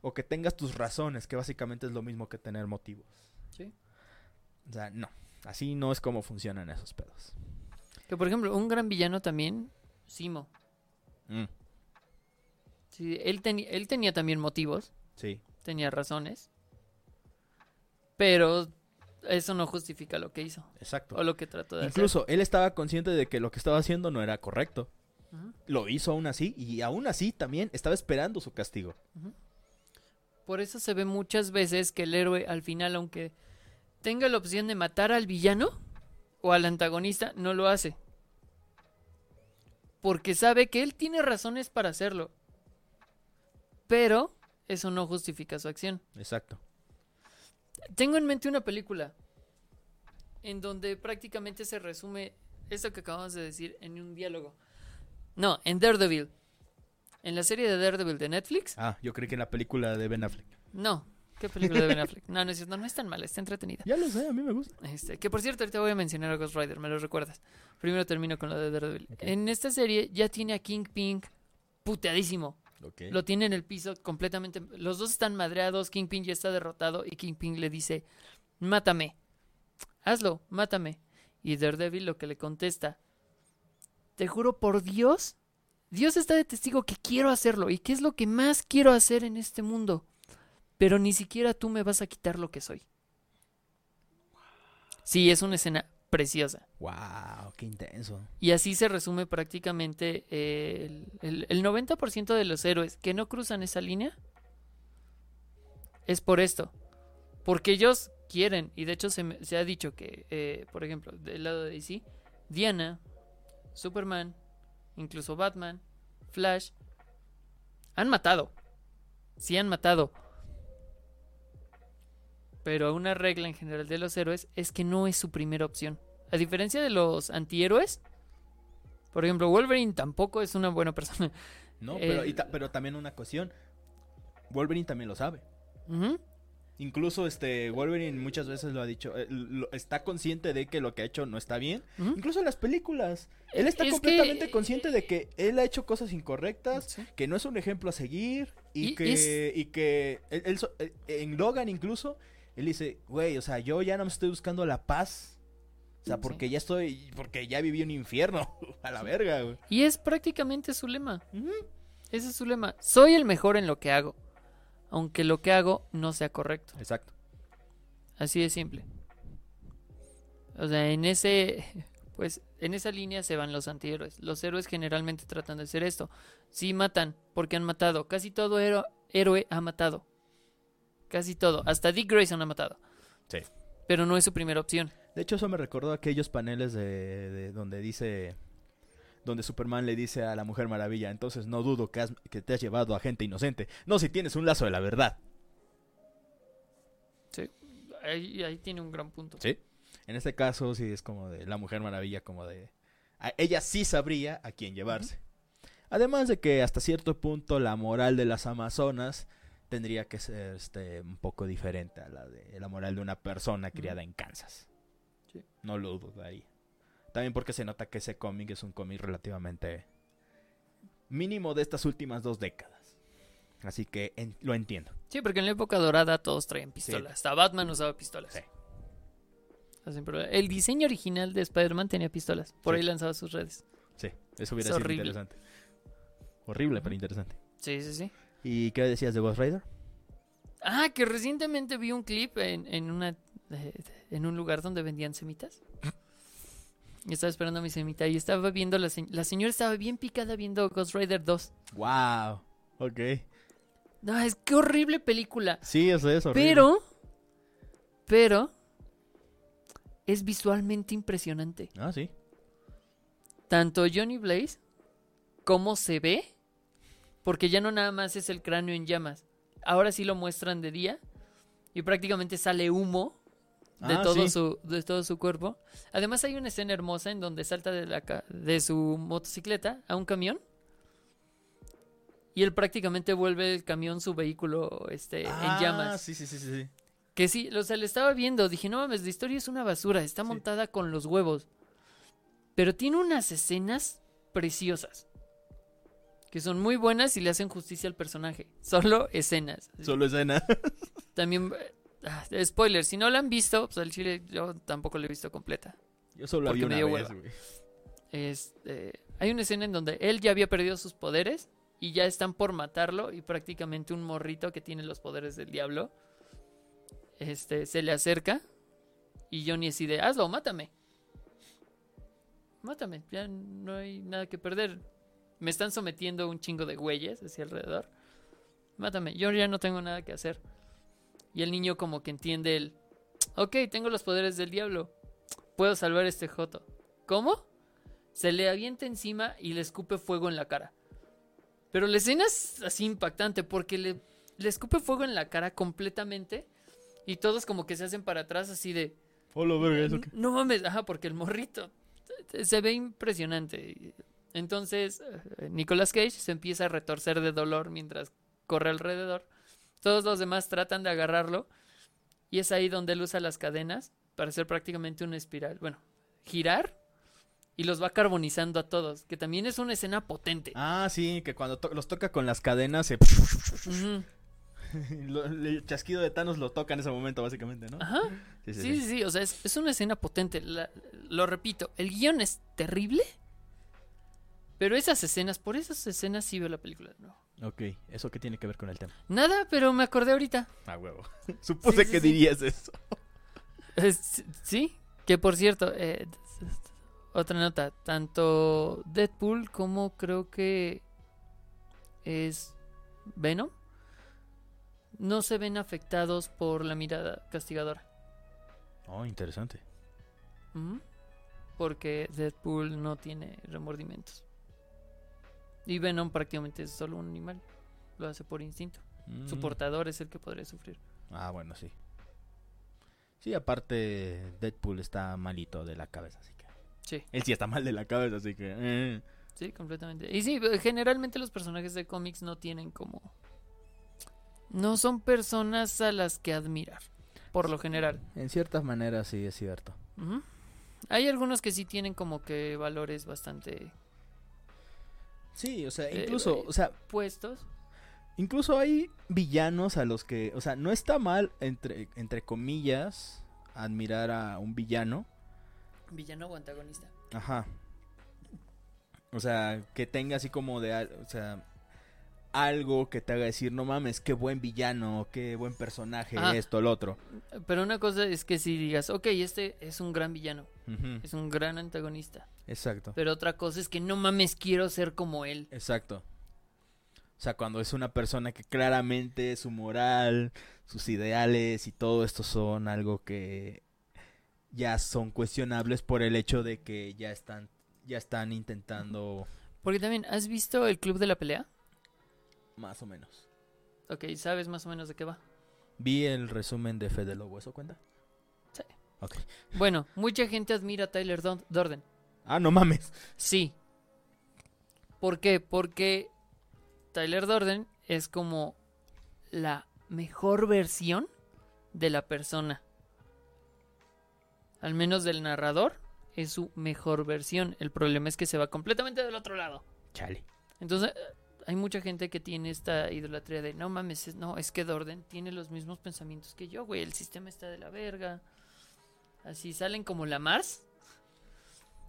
O que tengas tus razones, que básicamente es lo mismo que tener motivos. sí. O sea, no. Así no es como funcionan esos pedos. Que por ejemplo, un gran villano también, Simo. Mm, Sí, él, él tenía también motivos, sí. tenía razones. Pero eso no justifica lo que hizo. Exacto. O lo que trató de Incluso él estaba consciente de que lo que estaba haciendo no era correcto. hacer. Lo hizo aún así y aún así también estaba esperando su castigo. Por eso se ve muchas veces que el héroe al final, aunque tenga la opción de matar al villano o al antagonista, no lo hace. Porque sabe que él tiene razones para hacerlo. Pero eso no justifica su acción. Exacto. Tengo en mente una película en donde prácticamente se resume eso que acabamos de decir en un diálogo. No, en Daredevil. En la serie de Daredevil de Netflix. Ah, yo creí que en la película de Ben Affleck. No. ¿Qué película de Ben Affleck? No, no es cierto, no es tan mala, está entretenida. Ya lo sé, a mí me gusta. Este, que por cierto, ahorita voy a mencionar a Ghost Rider, me lo recuerdas. Primero termino con lo de Daredevil. En esta serie ya tiene a Kingpin puteadísimo. Lo tiene en el piso completamente. Los dos están madreados. Kingpin ya está derrotado. Y Kingpin le dice: Mátame. Hazlo, mátame. Y Daredevil lo que le contesta: Te juro por Dios. Dios está de testigo que quiero hacerlo. ¿Y qué es lo que más quiero hacer en este mundo? Pero ni siquiera tú me vas a quitar lo que soy. Sí, es una escena preciosa. Wow, qué intenso. Y así se resume prácticamente eh, el, el- el 90% de los héroes que no cruzan esa línea es por esto. Porque ellos quieren, y de hecho se, me- se ha dicho que, eh, por ejemplo, del lado de DC, Diana, Superman, incluso Batman, Flash, han matado. Sí han matado. Pero una regla en general de los héroes es que no es su primera opción. A diferencia de los antihéroes, por ejemplo, Wolverine tampoco es una buena persona. No, pero, Eh, ta- pero también una cuestión. Wolverine también lo sabe. Incluso este Wolverine muchas veces lo ha dicho, eh, lo- está consciente de que lo que ha hecho no está bien. Incluso en las películas. Él está Es completamente que- consciente de que él ha hecho cosas incorrectas, Sí. que no es un ejemplo a seguir y, Y que es- y que él- eh, en Logan incluso él dice, güey, o sea, yo ya no me estoy buscando la paz. O sea, Sí. porque ya estoy, porque ya viví un infierno a la verga, güey. Y es prácticamente su lema. Ese es su lema. Soy el mejor en lo que hago. Aunque lo que hago no sea correcto. Exacto. Así de simple. O sea, en ese. Pues en esa línea se van los antihéroes. Los héroes generalmente tratan de hacer esto. Sí matan, porque han matado. Casi todo héroe ha matado. Casi todo. Hasta Dick Grayson ha matado. Sí. Pero no es su primera opción. De hecho, eso me recordó aquellos paneles de, de donde dice, donde Superman le dice a la Mujer Maravilla, entonces no dudo que, has- que te has llevado a gente inocente. No, si tienes un lazo de la verdad. Ahí, ahí tiene un gran punto. Sí. En este caso, sí es como de la Mujer Maravilla, como de, a- ella sí sabría a quién llevarse. Además de que hasta cierto punto la moral de las Amazonas tendría que ser este, un poco diferente a la de la moral de una persona criada en Kansas. Sí. No lo dudaría. También porque se nota que ese cómic es un cómic relativamente mínimo de estas últimas dos décadas. Así que en- lo entiendo. Sí, porque en la época dorada todos traían pistolas. Hasta Batman usaba pistolas. Sí. El diseño original de Spider-Man tenía pistolas. Por Sí. ahí lanzaba sus redes. Sí, eso hubiera Es sido horrible. interesante. Horrible, pero interesante. Sí, sí, sí. ¿Y qué decías de Ghost Rider? Ah, que recientemente vi un clip en, en una eh, en un lugar donde vendían semitas. Y estaba esperando mi semita y estaba viendo la, se- la señora estaba bien picada viendo Ghost Rider 2. Wow. Ok. No, es que horrible película. Sí, eso es horrible. Pero pero es visualmente impresionante. Ah, sí. Tanto Johnny Blaze como se ve porque ya no nada más es el cráneo en llamas. Ahora sí lo muestran de día y prácticamente sale humo de Ah, todo sí. su de todo su cuerpo. Además hay una escena hermosa en donde salta de la de su motocicleta a un camión y él prácticamente vuelve el camión su vehículo este Ah, en llamas. Sí, sí, sí, sí. sí. Que sí, o sea, le estaba viendo, dije, "No mames, la historia es una basura, está Sí. montada con los huevos." Pero tiene unas escenas preciosas. Que son muy buenas y le hacen justicia al personaje. Solo escenas. Solo escena. También, ah, spoiler, si no la han visto, pues al chile yo tampoco la he visto completa. Yo solo la vi una vez, güey. Este, hay una escena en donde él ya había perdido sus poderes y ya están por matarlo y prácticamente un morrito que tiene los poderes del diablo este, se le acerca y Johnny decide, hazlo, mátame. Mátame, ya no hay nada que perder. Me están sometiendo un chingo de güeyes hacia alrededor. Mátame, yo ya no tengo nada que hacer. Y el niño como que entiende el, ok, tengo los poderes del diablo. Puedo salvar a este joto. ¿Cómo? Se le avienta encima y le escupe fuego en la cara. Pero la escena es así impactante porque le, le escupe fuego en la cara completamente y todos como que se hacen para atrás así de... Hola, verga, ¿eso qué? No mames, ajá, porque el morrito se- se ve impresionante. Entonces, eh, Nicolas Cage se empieza a retorcer de dolor mientras corre alrededor. Todos los demás tratan de agarrarlo y es ahí donde él usa las cadenas para hacer prácticamente una espiral. Bueno, girar y los va carbonizando a todos, que también es una escena potente. Ah, sí, que cuando to- los toca con las cadenas, se... El chasquido de Thanos lo toca en ese momento, básicamente, ¿no? Ajá. Sí, sí, Sí, sí. sí, sí, o sea, es, es una escena potente. La- lo repito, el guion es terrible, pero esas escenas, por esas escenas sí veo la película. No. Ok, ¿eso qué tiene que ver con el tema? Nada, pero me acordé ahorita. Ah, huevo. Supuse sí, que sí. dirías eso. Es- sí, que por cierto, eh, otra nota, tanto Deadpool como creo que es Venom, no se ven afectados por la mirada castigadora. Oh, interesante. Porque Deadpool no tiene remordimientos. Y Venom prácticamente es solo un animal. Lo hace por instinto. Su Mm. portador es el que podría sufrir. Ah, bueno, sí. Sí, aparte, Deadpool está malito de la cabeza, así que... Sí, Él sí está mal de la cabeza, así que... eh. sí, completamente. Y sí, generalmente los personajes de cómics no tienen como... No son personas a las que admirar, por lo general. En ciertas maneras sí es cierto. Hay algunos que sí tienen como que valores bastante Sí, o sea, Eh, incluso, eh, o sea, puestos. incluso hay villanos a los que, o sea, no está mal, entre, entre comillas, admirar a un villano. Villano o antagonista. Ajá. O sea, que tenga así como de, o sea, algo que te haga decir, no mames, qué buen villano, qué buen personaje, esto, lo otro. Pero una cosa es que si digas, ok, este es un gran villano, es un gran antagonista. Exacto. Pero otra cosa es que no mames, quiero ser como él. Exacto. O sea, cuando es una persona que claramente su moral, sus ideales y todo esto son algo que ya son cuestionables por el hecho de que ya están ya están intentando Porque también, ¿has visto el Club de la Pelea? Más o menos. Ok, ¿sabes más o menos de qué va? Vi el resumen de Fede Lobo, ¿eso cuenta? Sí. Ok. Bueno, mucha gente admira a Tyler Dor- Durden. Ah, no mames. Sí. ¿Por qué? Porque Tyler Durden es como la mejor versión de la persona. Al menos del narrador, es su mejor versión. El problema es que se va completamente del otro lado. Chale. Entonces, hay mucha gente que tiene esta idolatría de, no mames, es- no, es que Dorden tiene los mismos pensamientos que yo, güey, el sistema está de la verga. Así salen como la Mars.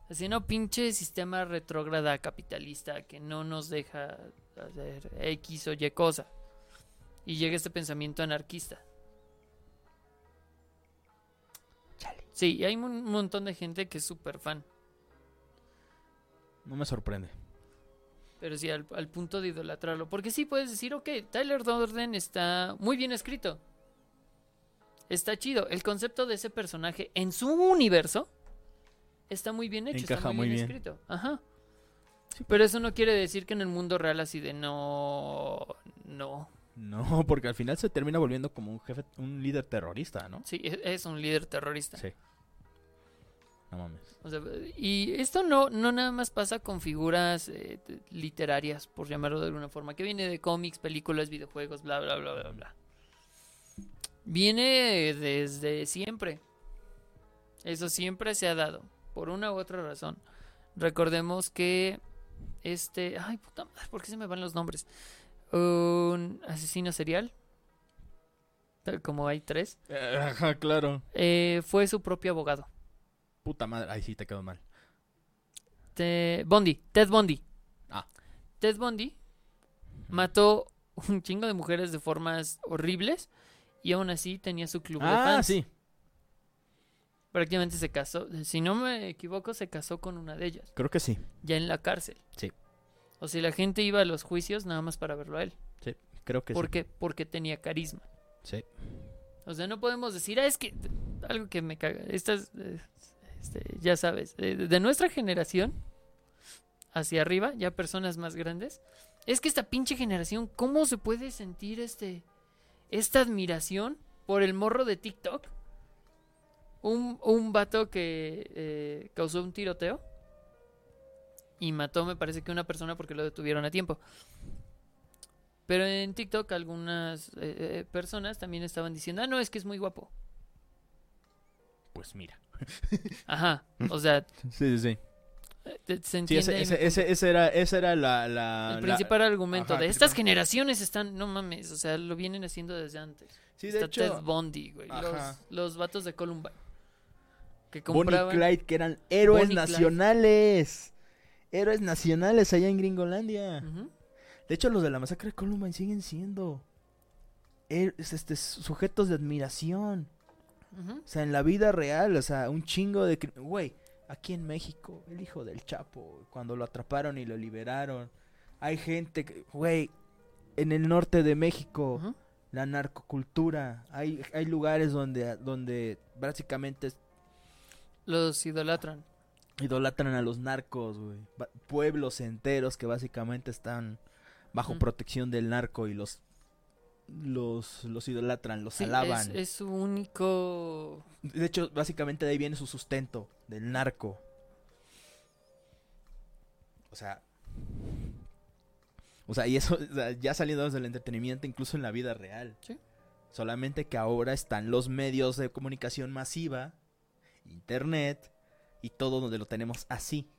Así, no, pinche sistema retrógrada capitalista que no nos deja hacer X o Y cosa. Y llega este pensamiento anarquista. Chale. Sí, y hay un montón de gente que es súper fan. No me sorprende. Pero sí, al, al punto de idolatrarlo. Porque sí puedes decir, ok, Tyler Durden está muy bien escrito. Está chido. El concepto de ese personaje en su universo está muy bien hecho. Encaja está muy muy bien, bien. escrito. Ajá. Pero eso no quiere decir que en el mundo real así de no... No. No, porque al final se termina volviendo como un jefe, un líder terrorista, ¿no? Sí, es, es un líder terrorista. Sí. No mames. O sea, y esto no, no nada más pasa con figuras eh, literarias, por llamarlo de alguna forma, que viene de cómics, películas, videojuegos, bla, bla, bla, bla, bla. Viene desde siempre. Eso siempre se ha dado, por una u otra razón. Recordemos que este... Ay, puta madre, ¿por qué se me van los nombres? Un asesino serial, tal como hay tres, Eh, Ajá, claro. eh, fue su propio abogado. Puta madre. Ahí sí te quedó mal. Te- Bondi, Ted Bondi. Ah. Ted Bondi mató un chingo de mujeres de formas horribles y aún así tenía su club de Ah, fans. sí. Prácticamente se casó, si no me equivoco, se casó con una de ellas, Creo que sí. ya en la cárcel. Sí. O sea, la gente iba a los juicios nada más para verlo a él. Creo que ¿Por qué? Porque tenía carisma. sí. Sí. O sea, no podemos decir, ah, es que algo que me caga. Estas, este, ya sabes, eh, de nuestra generación hacia arriba, ya personas más grandes, es que esta pinche generación, ¿cómo se puede sentir este, esta admiración por el morro de TikTok? Un, un vato que eh, causó un tiroteo y mató, me parece que una persona porque lo detuvieron a tiempo. Pero en TikTok algunas eh, personas también estaban diciendo, ah, no, es que es muy guapo. Pues mira. Ajá, o sea, Sí, sí, sí. se Sí, entiende ese, ese, punto. ese, ese era, era la... la el la- principal argumento ajá, de estas generaciones están, no mames, o sea, lo vienen haciendo desde antes. Sí, de Está Ted hecho... Bundy, güey, los, los vatos de Columbine. Que Bonnie compraban... Clyde, que eran héroes Bonnie y Clyde. nacionales. Héroes nacionales allá en Gringolandia. De hecho, los de la masacre de Columbine siguen siendo este, sujetos de admiración. O sea, en la vida real, o sea, un chingo de... Güey, aquí en México, el hijo del Chapo, cuando lo atraparon y lo liberaron. Hay gente, que- güey, en el norte de México, la narcocultura. Hay, hay lugares donde, donde básicamente Los idolatran. idolatran a los narcos, güey. Pueblos enteros que básicamente están bajo protección del narco y los los los idolatran, los Sí, alaban. es, es su único... De hecho, básicamente de ahí viene su sustento del narco. O sea, o sea, y eso o sea, ya saliendo del entretenimiento incluso en la vida real. Sí. Solamente que ahora están los medios de comunicación masiva, internet y todo donde lo tenemos así.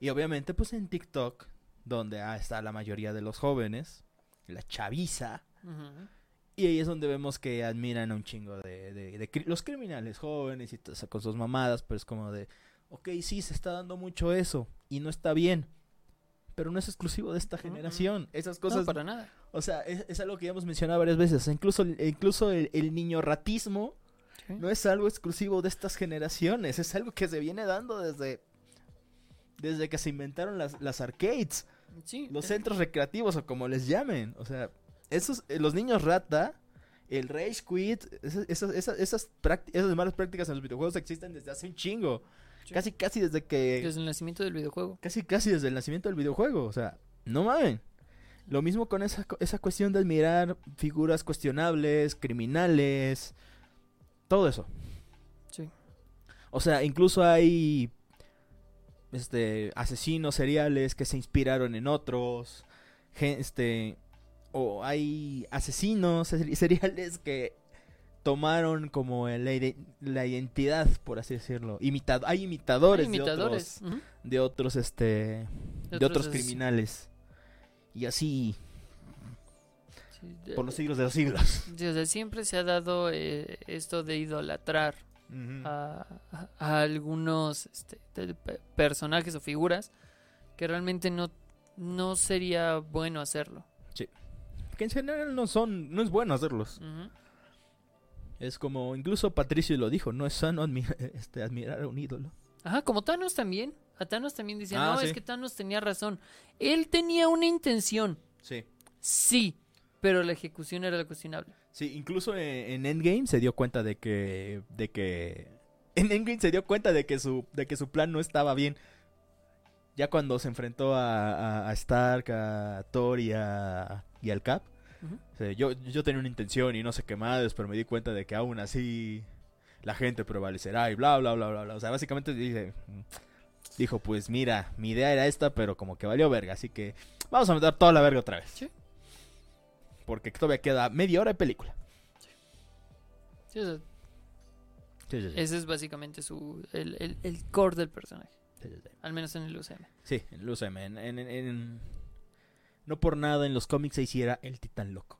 Y obviamente pues en TikTok, donde ah, está la mayoría de los jóvenes, la chaviza, Y ahí es donde vemos que admiran a un chingo de, de- de cri- los criminales jóvenes y con sus mamadas, pero es como de, ok, sí, se está dando mucho eso y no está bien, pero no es exclusivo de esta generación. Esas No, cosas, para nada. o sea, es, es algo que ya hemos mencionado varias veces. Incluso, incluso el, el niño ratismo Sí. no es algo exclusivo de estas generaciones, es algo que se viene dando desde, desde que se inventaron las, las arcades Sí, los centros recreativos o como les llamen. O sea, esos, eh, los niños rata, el rage quit, esas, esas, esas, malas prácticas en los videojuegos existen desde hace un chingo. Sí. Casi, casi desde que... Desde el nacimiento del videojuego. Casi, casi desde el nacimiento del videojuego. O sea, no mamen. Lo mismo con esa, esa cuestión de admirar figuras cuestionables, criminales, todo eso. Sí. O sea, incluso hay este asesinos seriales que se inspiraron en otros. gen- Este o hay asesinos seri- seriales que tomaron como la, ide- la identidad, por así decirlo. Imitado, hay imitadores, Hay imitadores. de otros, de otros, este, De de otros otros es- criminales. Y así, Sí, de- por los siglos de los siglos. sea, siempre se ha dado eh, esto de idolatrar a, a- a algunos este, personajes o figuras que realmente no, no sería bueno hacerlo. Que en general no son, no es bueno hacerlos. Es como, incluso Patricio lo dijo, no es sano admi- este, admirar a un ídolo. Ajá, como Thanos también. A Thanos también decían, Ah, no, sí. es que Thanos tenía razón. Él tenía una intención, Sí. sí, pero la ejecución era cuestionable. Sí, incluso en, en Endgame se dio cuenta de que, de que, en Endgame se dio cuenta de que su, de que su plan no estaba bien. Ya cuando se enfrentó a, a- a Stark, a Thor y, a, y al Cap, Ujú. o sea, yo, yo tenía una intención y no sé qué más, pero me di cuenta de que aún así la gente prevalecerá y bla, bla, bla, bla, bla. O sea, básicamente dice, dijo, pues mira, mi idea era esta, pero como que valió verga, así que vamos a meter toda la verga otra vez. Sí. Porque todavía queda media hora de película. Sí, sí, sí. ese es básicamente su, el, el, el core del personaje, Sí, sí, sí. al menos en el UCM. Sí, en el UCM. En, en- en- en- No por nada en los cómics se hiciera el titán loco,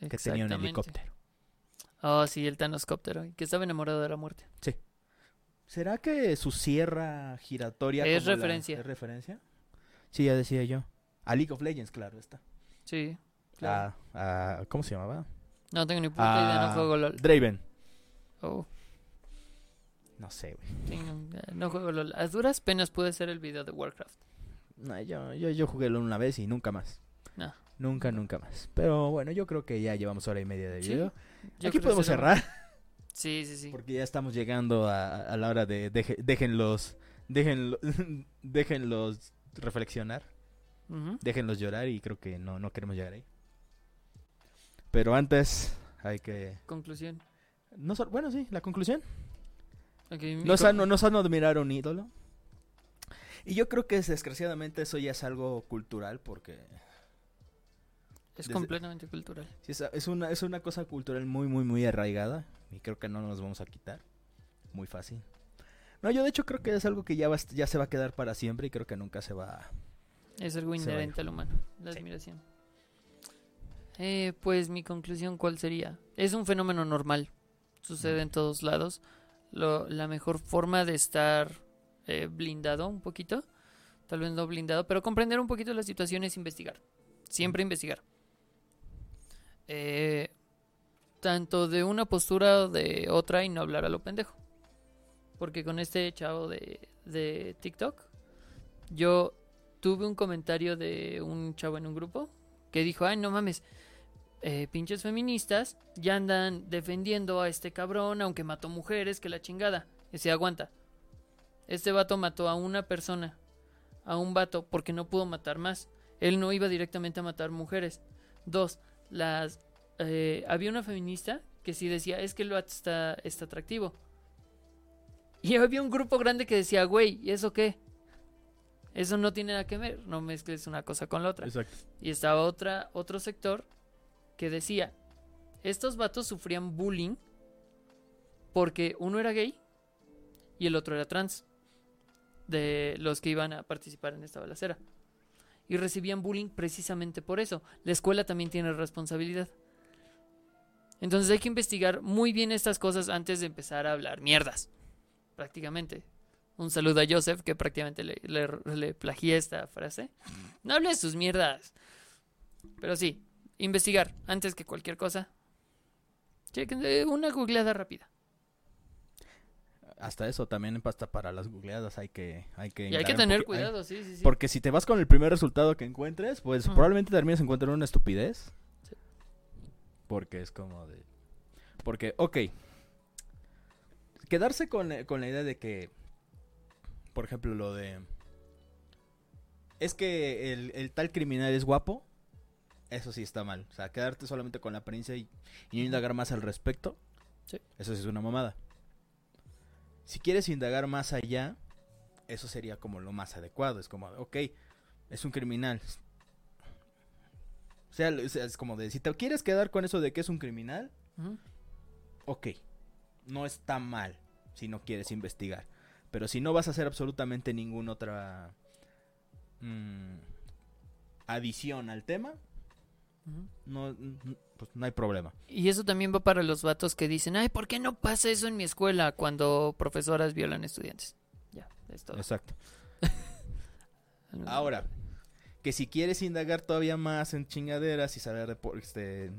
que tenía un helicóptero. Oh, sí, el Thanoscóptero, que estaba enamorado de la muerte. ¿Será que su sierra giratoria Es como la- referencia. ¿Es referencia? Sí, ya decía yo. A League of Legends, claro, está. Sí, claro. A, a- ¿Cómo se llamaba? No tengo ni puta idea, no juego LOL. Draven. Oh, No sé, güey. no juego LOL. A duras penas pude hacer el video de Warcraft. No, yo, yo, yo jugué LOL una vez y nunca más. No. Nunca, nunca más. Pero bueno, yo creo que ya llevamos hora y media de video. Aquí podemos cerrar. Sí, sí, sí. Porque ya estamos llegando a, a la hora de déjenlos, déjenlo- déjenlos reflexionar, Ujú. déjenlos llorar y creo que no, no queremos llegar ahí. Pero antes hay que... Conclusión. No, bueno, sí, la conclusión. Ok, mi No sano, no es sano admirar a un ídolo. Y yo creo que es, desgraciadamente eso ya es algo cultural porque Es desde- completamente cultural. sí, es, es una, es una cosa cultural muy, muy, muy arraigada y creo que no nos vamos a quitar. Muy fácil. No, yo de hecho creo que es algo que ya, va, ya se va a quedar para siempre y creo que nunca se va a... Es algo inherente al humano, la Sí. admiración. Eh, pues mi conclusión, ¿cuál sería? Es un fenómeno normal, sucede en todos lados. Lo- la mejor forma de estar eh, blindado un poquito, tal vez no blindado, pero comprender un poquito la situación es investigar. Siempre investigar. Eh, tanto de una postura o de otra y no hablar a lo pendejo. Porque con este chavo de, de TikTok, yo tuve un comentario de un chavo en un grupo que dijo, ay, no mames, eh, pinches feministas ya andan defendiendo a este cabrón, aunque mató mujeres, que la chingada. Y se aguanta. Este vato mató a una persona, a un vato, porque no pudo matar más. Él no iba directamente a matar mujeres. Dos, las eh, había una feminista que sí decía, es que el vato está, está atractivo. Y había un grupo grande que decía, güey, ¿y eso qué? Eso no tiene nada que ver, no mezcles una cosa con la otra. Exacto. Y estaba otra, otro sector que decía, estos vatos sufrían bullying porque uno era gay y el otro era trans, de los que iban a participar en esta balacera. Y recibían bullying precisamente por eso. La escuela también tiene responsabilidad. Entonces hay que investigar muy bien estas cosas antes de empezar a hablar mierdas. Prácticamente. Un saludo a Joseph, que prácticamente le, le, plagié esta frase. No hables sus mierdas. Pero sí, investigar antes que cualquier cosa. Chequen una googleada rápida. Hasta eso también hasta para las googleadas hay que hay que Y hay que tener hay- cuidado, sí, sí, sí. Porque si te vas con el primer resultado que encuentres, pues probablemente termines encontrando una estupidez. Sí. Porque es como de... Porque, ok. Quedarse con, la- con la idea de que, por ejemplo, lo de... Es que el, el tal criminal es guapo. Eso sí está mal. O sea, quedarte solamente con la apariencia y, y no indagar más al respecto. Sí. Eso sí es una mamada. Si quieres indagar más allá, eso sería como lo más adecuado. Es como, ok, es un criminal. O sea, es como de, si te quieres quedar con eso de que es un criminal, ok, no está mal si no quieres investigar. Pero si no vas a hacer absolutamente ninguna otra mm, adición al tema. No, pues no hay problema. Y eso también va para los vatos que dicen, ay, ¿por qué no pasa eso en mi escuela cuando profesoras violan estudiantes? Ya, es todo. Exacto. Ahora, que si quieres indagar todavía más en chingaderas y saber de por, este,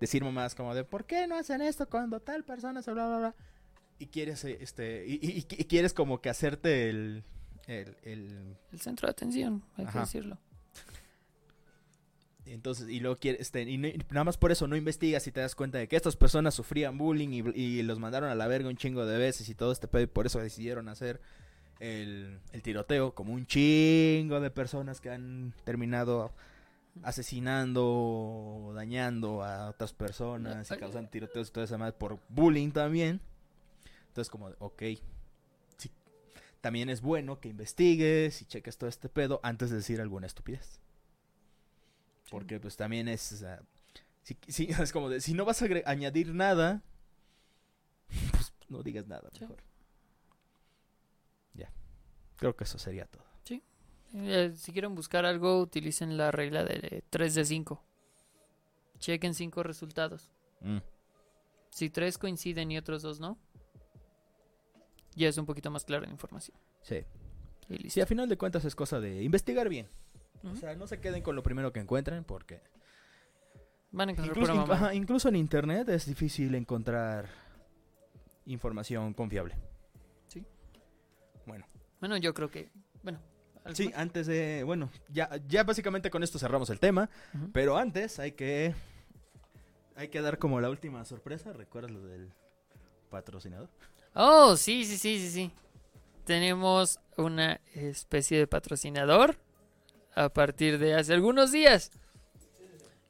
decir más como de por qué no hacen esto cuando tal persona se bla bla bla y quieres eh, este y, y- y quieres como que hacerte el el, el- El centro de atención, hay que decirlo. Entonces y luego quieres este y, no- y nada más por eso no investigas y te das cuenta de que estas personas sufrían bullying y, y los mandaron a la verga un chingo de veces y todo este pedo y por eso decidieron hacer el, el tiroteo como un chingo de personas que han terminado asesinando o dañando a otras personas y causando tiroteos y toda esa madre por bullying también. Entonces como, ok, sí, también es bueno que investigues y cheques todo este pedo antes de decir alguna estupidez. Porque pues también es, o sea, si, si- es como de, si no vas a añadir nada, pues no digas nada Sí. mejor. Ya, creo que eso sería todo. Eh, si quieren buscar algo, utilicen la regla de 3 de 5. Chequen 5 resultados. Mm, Si 3 coinciden y otros 2 no, ya es un poquito más clara la información. Sí. Y listo. Sí, a final de cuentas es cosa de investigar bien. O sea, no se queden con lo primero que encuentren porque Van a encontrar incluso, pura inc- mamada. ajá, incluso en internet es difícil encontrar información confiable. Sí. Bueno, Bueno, yo creo que. Bueno, ¿algo sí, más? antes de, bueno, ya ya básicamente con esto cerramos el tema, pero antes hay que hay que dar como la última sorpresa, ¿recuerdas lo del patrocinador? Oh, sí, sí, sí, sí, sí. Tenemos una especie de patrocinador a partir de hace algunos días.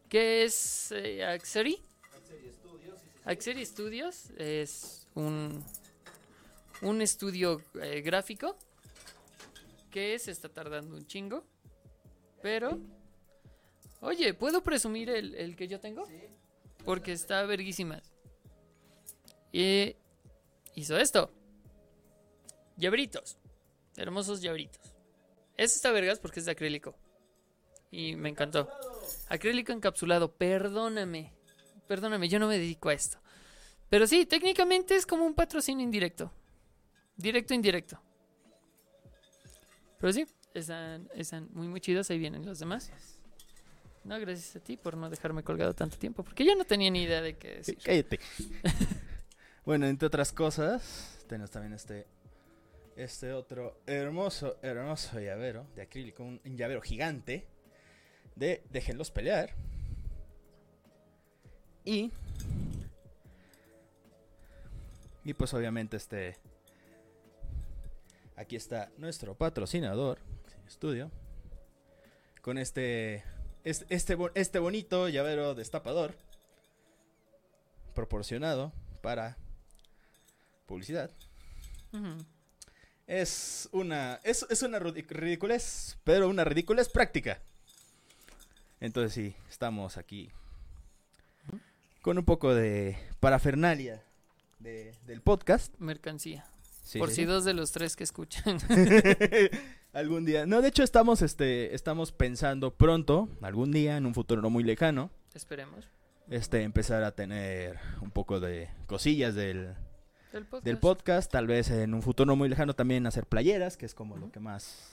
Que es eh, Axeri. Axeri Studios es un, un estudio eh, gráfico que se está tardando un chingo. Pero, oye, ¿puedo presumir el, el que yo tengo? Porque está verguísimas. Y hizo esto. Llaveritos. Hermosos llaveritos. Este está vergas porque es de acrílico. Y me encantó. Acrílico encapsulado. Perdóname. Perdóname, yo no me dedico a esto. Pero sí, técnicamente es como un patrocinio indirecto. Directo, indirecto. Pero sí, están, están muy, muy chidos. Ahí vienen los demás. No, gracias a ti por no dejarme colgado tanto tiempo. Porque yo no tenía ni idea de qué decir. Cállate. bueno, entre otras cosas, tenemos también este este otro hermoso, hermoso llavero de acrílico, un, llavero gigante de Déjenlos pelear. Y y pues obviamente este aquí está nuestro patrocinador, estudio con este es- este este bonito llavero destapador proporcionado para publicidad. Es una es, es una ridiculez, pero una ridiculez práctica. Entonces sí, estamos aquí con un poco de parafernalia de- del podcast. Mercancía. Sí, por sí, si sí. dos de los tres que escuchan. algún día. No, de hecho estamos este estamos pensando pronto, algún día en un futuro no muy lejano, Esperemos. este empezar a tener un poco de cosillas del Del podcast. del podcast, tal vez en un futuro no muy lejano también hacer playeras, que es como lo que más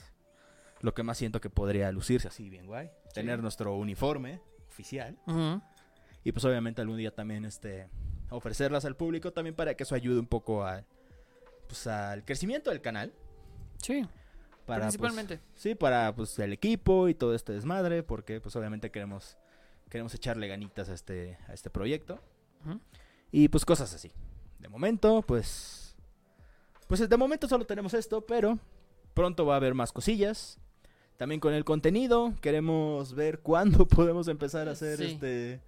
lo que más siento que podría lucirse así bien guay, tener nuestro uniforme oficial y pues obviamente algún día también este ofrecerlas al público también para que eso ayude un poco a pues al crecimiento del canal Sí, para pues, principalmente. sí, para pues el equipo y todo este desmadre, porque pues obviamente queremos queremos echarle ganitas a este a este proyecto. Ujú. Y pues cosas así. De momento, pues. Pues de momento solo tenemos esto, pero pronto va a haber más cosillas. También con el contenido, queremos ver cuándo podemos empezar a hacer Sí. este.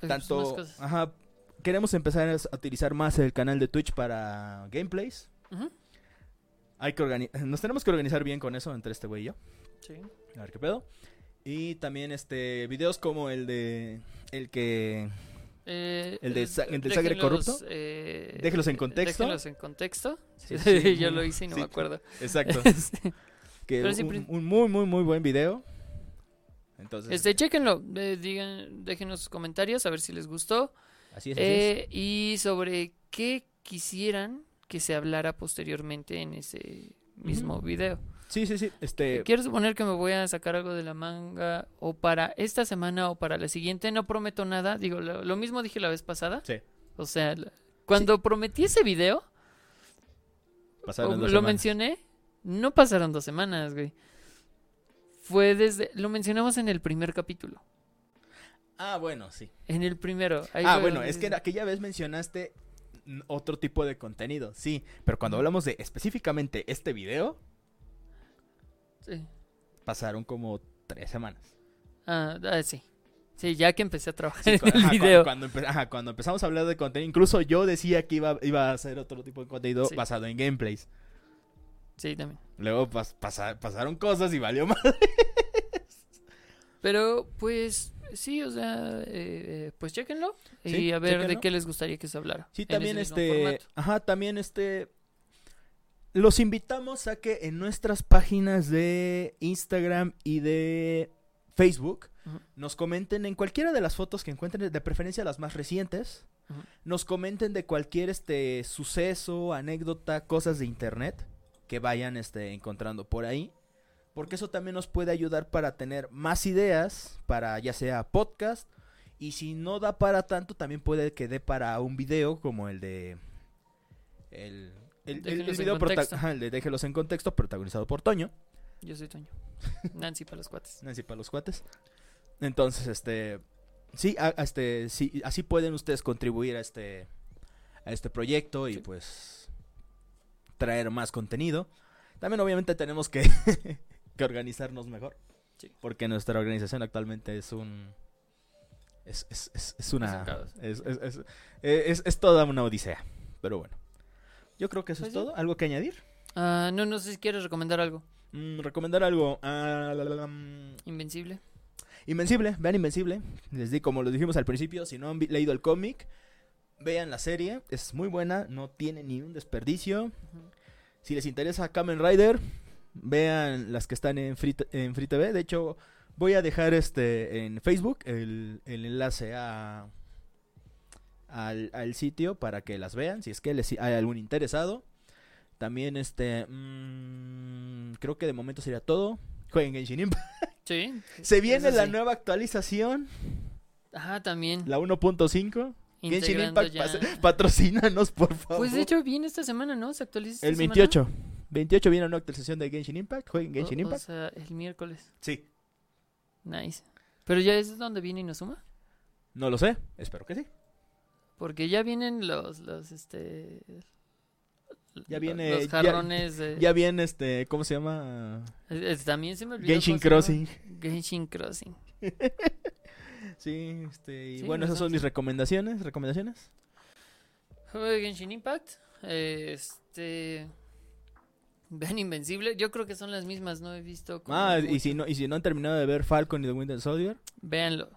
Pues, Tanto. Ajá. Queremos empezar a utilizar más el canal de Twitch para gameplays. Hay que Nos tenemos que organizar bien con eso entre este güey y yo. Sí. A ver qué pedo. Y también este videos como el de el que Eh, El de eh, sa- el del sangre corrupto. eh, Déjenlos en contexto. Déjenlos en contexto. Sí, Sí, sí, yo lo hice y no sí. me acuerdo. Exacto. Que un, un muy, muy, muy buen video. Entonces, Este, chéquenlo, eh, digan, déjenos sus comentarios a ver si les gustó. así es. así es. Eh, y sobre qué quisieran que se hablara posteriormente en ese mismo Ujú. video. Sí, sí, sí. Este, Quiero suponer que me voy a sacar algo de la manga o para esta semana o para la siguiente. No prometo nada. Digo, lo, lo mismo dije la vez pasada. Sí. O sea, cuando prometí ese video, pasaron dos lo semanas. mencioné, no pasaron dos semanas, güey. Fue desde... Lo mencionamos en el primer capítulo. Ah, bueno, sí. En el primero. ahí ah, bueno, es que aquella vez mencionaste otro tipo de contenido, sí. Pero cuando hablamos de específicamente este video, Sí. pasaron como tres semanas. Ah, ah, sí. Sí, ya que empecé a trabajar Sí, en cu- el ajá, video. Cuando, empe- ajá, cuando empezamos a hablar de contenido, incluso yo decía que iba, iba a hacer otro tipo de contenido Sí. basado en gameplays. Sí, también. Luego pas- pasa- pasaron cosas y valió más. Pero, pues, sí, o sea, eh, eh, pues chéquenlo. y Sí, a ver de qué les gustaría que se hablara. Sí, también este, ajá, también este los invitamos a que en nuestras páginas de Instagram y de Facebook nos comenten en cualquiera de las fotos que encuentren, de preferencia las más recientes. Nos comenten de cualquier este suceso, anécdota, cosas de internet que vayan este encontrando por ahí, porque eso también nos puede ayudar para tener más ideas para ya sea podcast y si no da para tanto también puede que dé para un video como el de el el, el- video de Déjelos en contexto protagonizado por Toño. Yo soy Toño. Nancy para los cuates. Nancy para los cuates. Entonces, este. Sí, a- a este, sí, así pueden ustedes contribuir a este. A este proyecto y Sí. pues. Traer más contenido. También, obviamente, tenemos que. que organizarnos mejor. Sí. Porque nuestra organización actualmente es un. Es, es, es, es una. es- es toda una odisea. Pero bueno. Yo creo que eso Pues es sí. todo. ¿Algo que añadir? Ah, no, no sé si quieres recomendar algo. Mm, recomendar algo. Ah, la, la, la, mm, Invencible. Invencible, vean Invencible. Les di, como lo dijimos al principio, si no han leído el cómic, vean la serie. Es muy buena, no tiene ni un desperdicio. Si les interesa Kamen Rider, vean las que están en Free, en Free TV. De hecho, voy a dejar este en Facebook el, el enlace a al, al sitio para que las vean, si es que les hay algún interesado. También este mm, creo que de momento sería todo. Jueguen Genshin Impact. Sí. Se viene la sí. nueva actualización, Ajá, también. la 1.5. Genshin Impact, ya- patrocínanos, por favor. Pues de hecho viene esta semana, ¿no? Se actualiza esta el semana. 28. 28 viene una actualización de Genshin Impact. Jueguen Genshin O- o Impact. sea, el miércoles. Sí. Nice. Pero ya es donde viene Inozuma. No lo sé, espero que sí. Porque ya vienen los, los, este... Ya viene- Los ya- jarrones de... Ya viene este, ¿cómo se llama? También se me olvidó Genshin. Crossing. Genshin Crossing. Sí, este, y Sí, bueno, esas son mis recomendaciones, recomendaciones. Juego de Genshin Impact. Este... Vean Invencible. Yo creo que son las mismas, no he visto... como Ah, y si no y si no han terminado de ver Falcon y The Winter Soldier, Véanlo.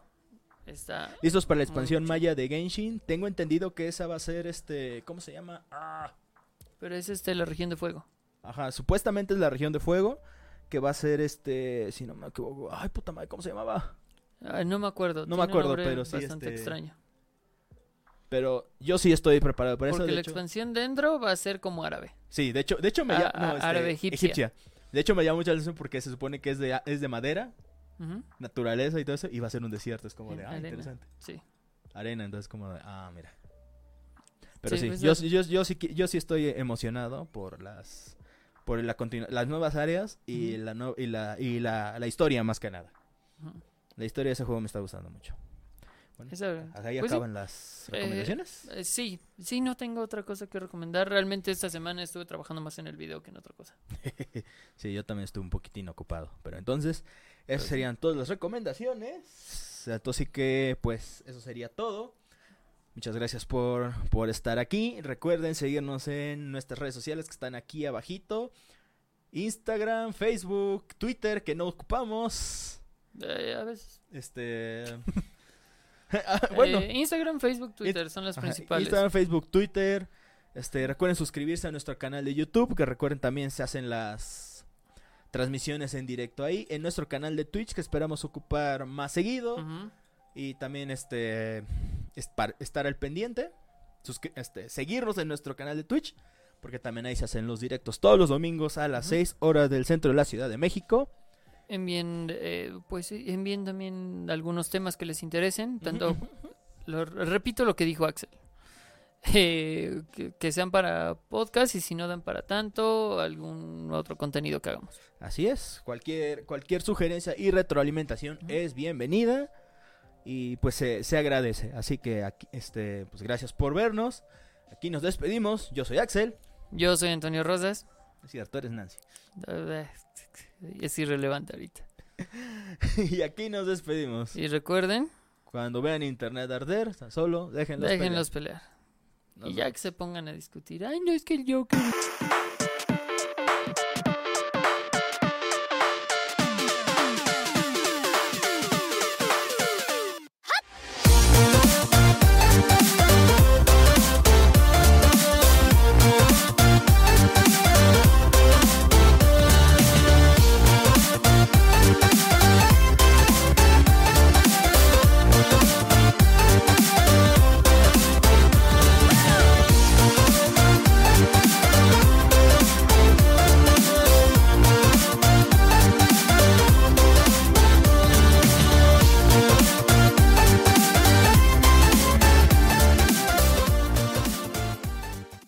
Está... listos para la expansión maya de Genshin. Tengo entendido que esa va a ser este, ¿cómo se llama? Ah, Pero es este la región de fuego. Ajá, supuestamente es la región de fuego que va a ser este, si no me equivoco, ay puta madre, ¿cómo se llamaba? Ah, no me acuerdo. No me tiene acuerdo, pero sí, Bastante este, extraño. Pero yo sí estoy preparado para eso, Porque la hecho. expansión dentro va a ser como árabe. Sí, de hecho, de hecho me Ah, llama ah, no, este, árabe egipcia. De hecho me llama mucha atención porque se supone que es de es de madera, Ujú, naturaleza y todo eso y va a ser un desierto, es como En de ah, arena. interesante. Sí. Arena, entonces como de ah, mira. Pero Sí, sí, pues, yo, sí- yo, yo sí yo sí estoy emocionado por las por la las nuevas áreas y Ujú. la no- y la y la, la historia más que nada. Ujú. La historia de ese juego me está gustando mucho. Esa- Ahí pues sí, acaban las recomendaciones. eh, sí, sí, no tengo otra cosa que recomendar. Realmente esta semana estuve trabajando más en el video que en otra cosa. sí, yo también estuve un poquitín ocupado. Pero entonces, esas Pues serían todas las recomendaciones. Entonces sí que, pues, eso sería todo. Muchas gracias por, por estar aquí. Recuerden seguirnos en nuestras redes sociales que están aquí abajito. Instagram, Facebook, Twitter, que no ocupamos. Eh, a veces. Este... bueno, Eh, Instagram, Facebook, Twitter son las principales. Instagram, Facebook, Twitter. Este, recuerden suscribirse a nuestro canal de YouTube, que recuerden también se hacen las transmisiones en directo ahí. En nuestro canal de Twitch, que esperamos ocupar más seguido. Y también este estar al pendiente. este, seguirnos en nuestro canal de Twitch. Porque también ahí se hacen los directos todos los domingos a las Ujú. 6 horas del centro de la Ciudad de México. Envíen, eh, pues envíen también algunos temas que les interesen. Tanto, lo- repito lo que dijo Axel. Eh, que, que sean para podcast y si no dan para tanto, algún otro contenido que hagamos. Así es, cualquier, cualquier sugerencia y retroalimentación es bienvenida y pues se, se agradece. Así que aquí, este, pues gracias por vernos. Aquí nos despedimos. Yo soy Axel. Yo soy Antonio Rosas. Es cierto, eres Nancy. Es irrelevante ahorita. y aquí nos despedimos. Y recuerden, Cuando vean internet arder, solo déjenlos. déjenlos pelear. pelear. Y ya que se pongan a discutir. Ay, no es que el Joker.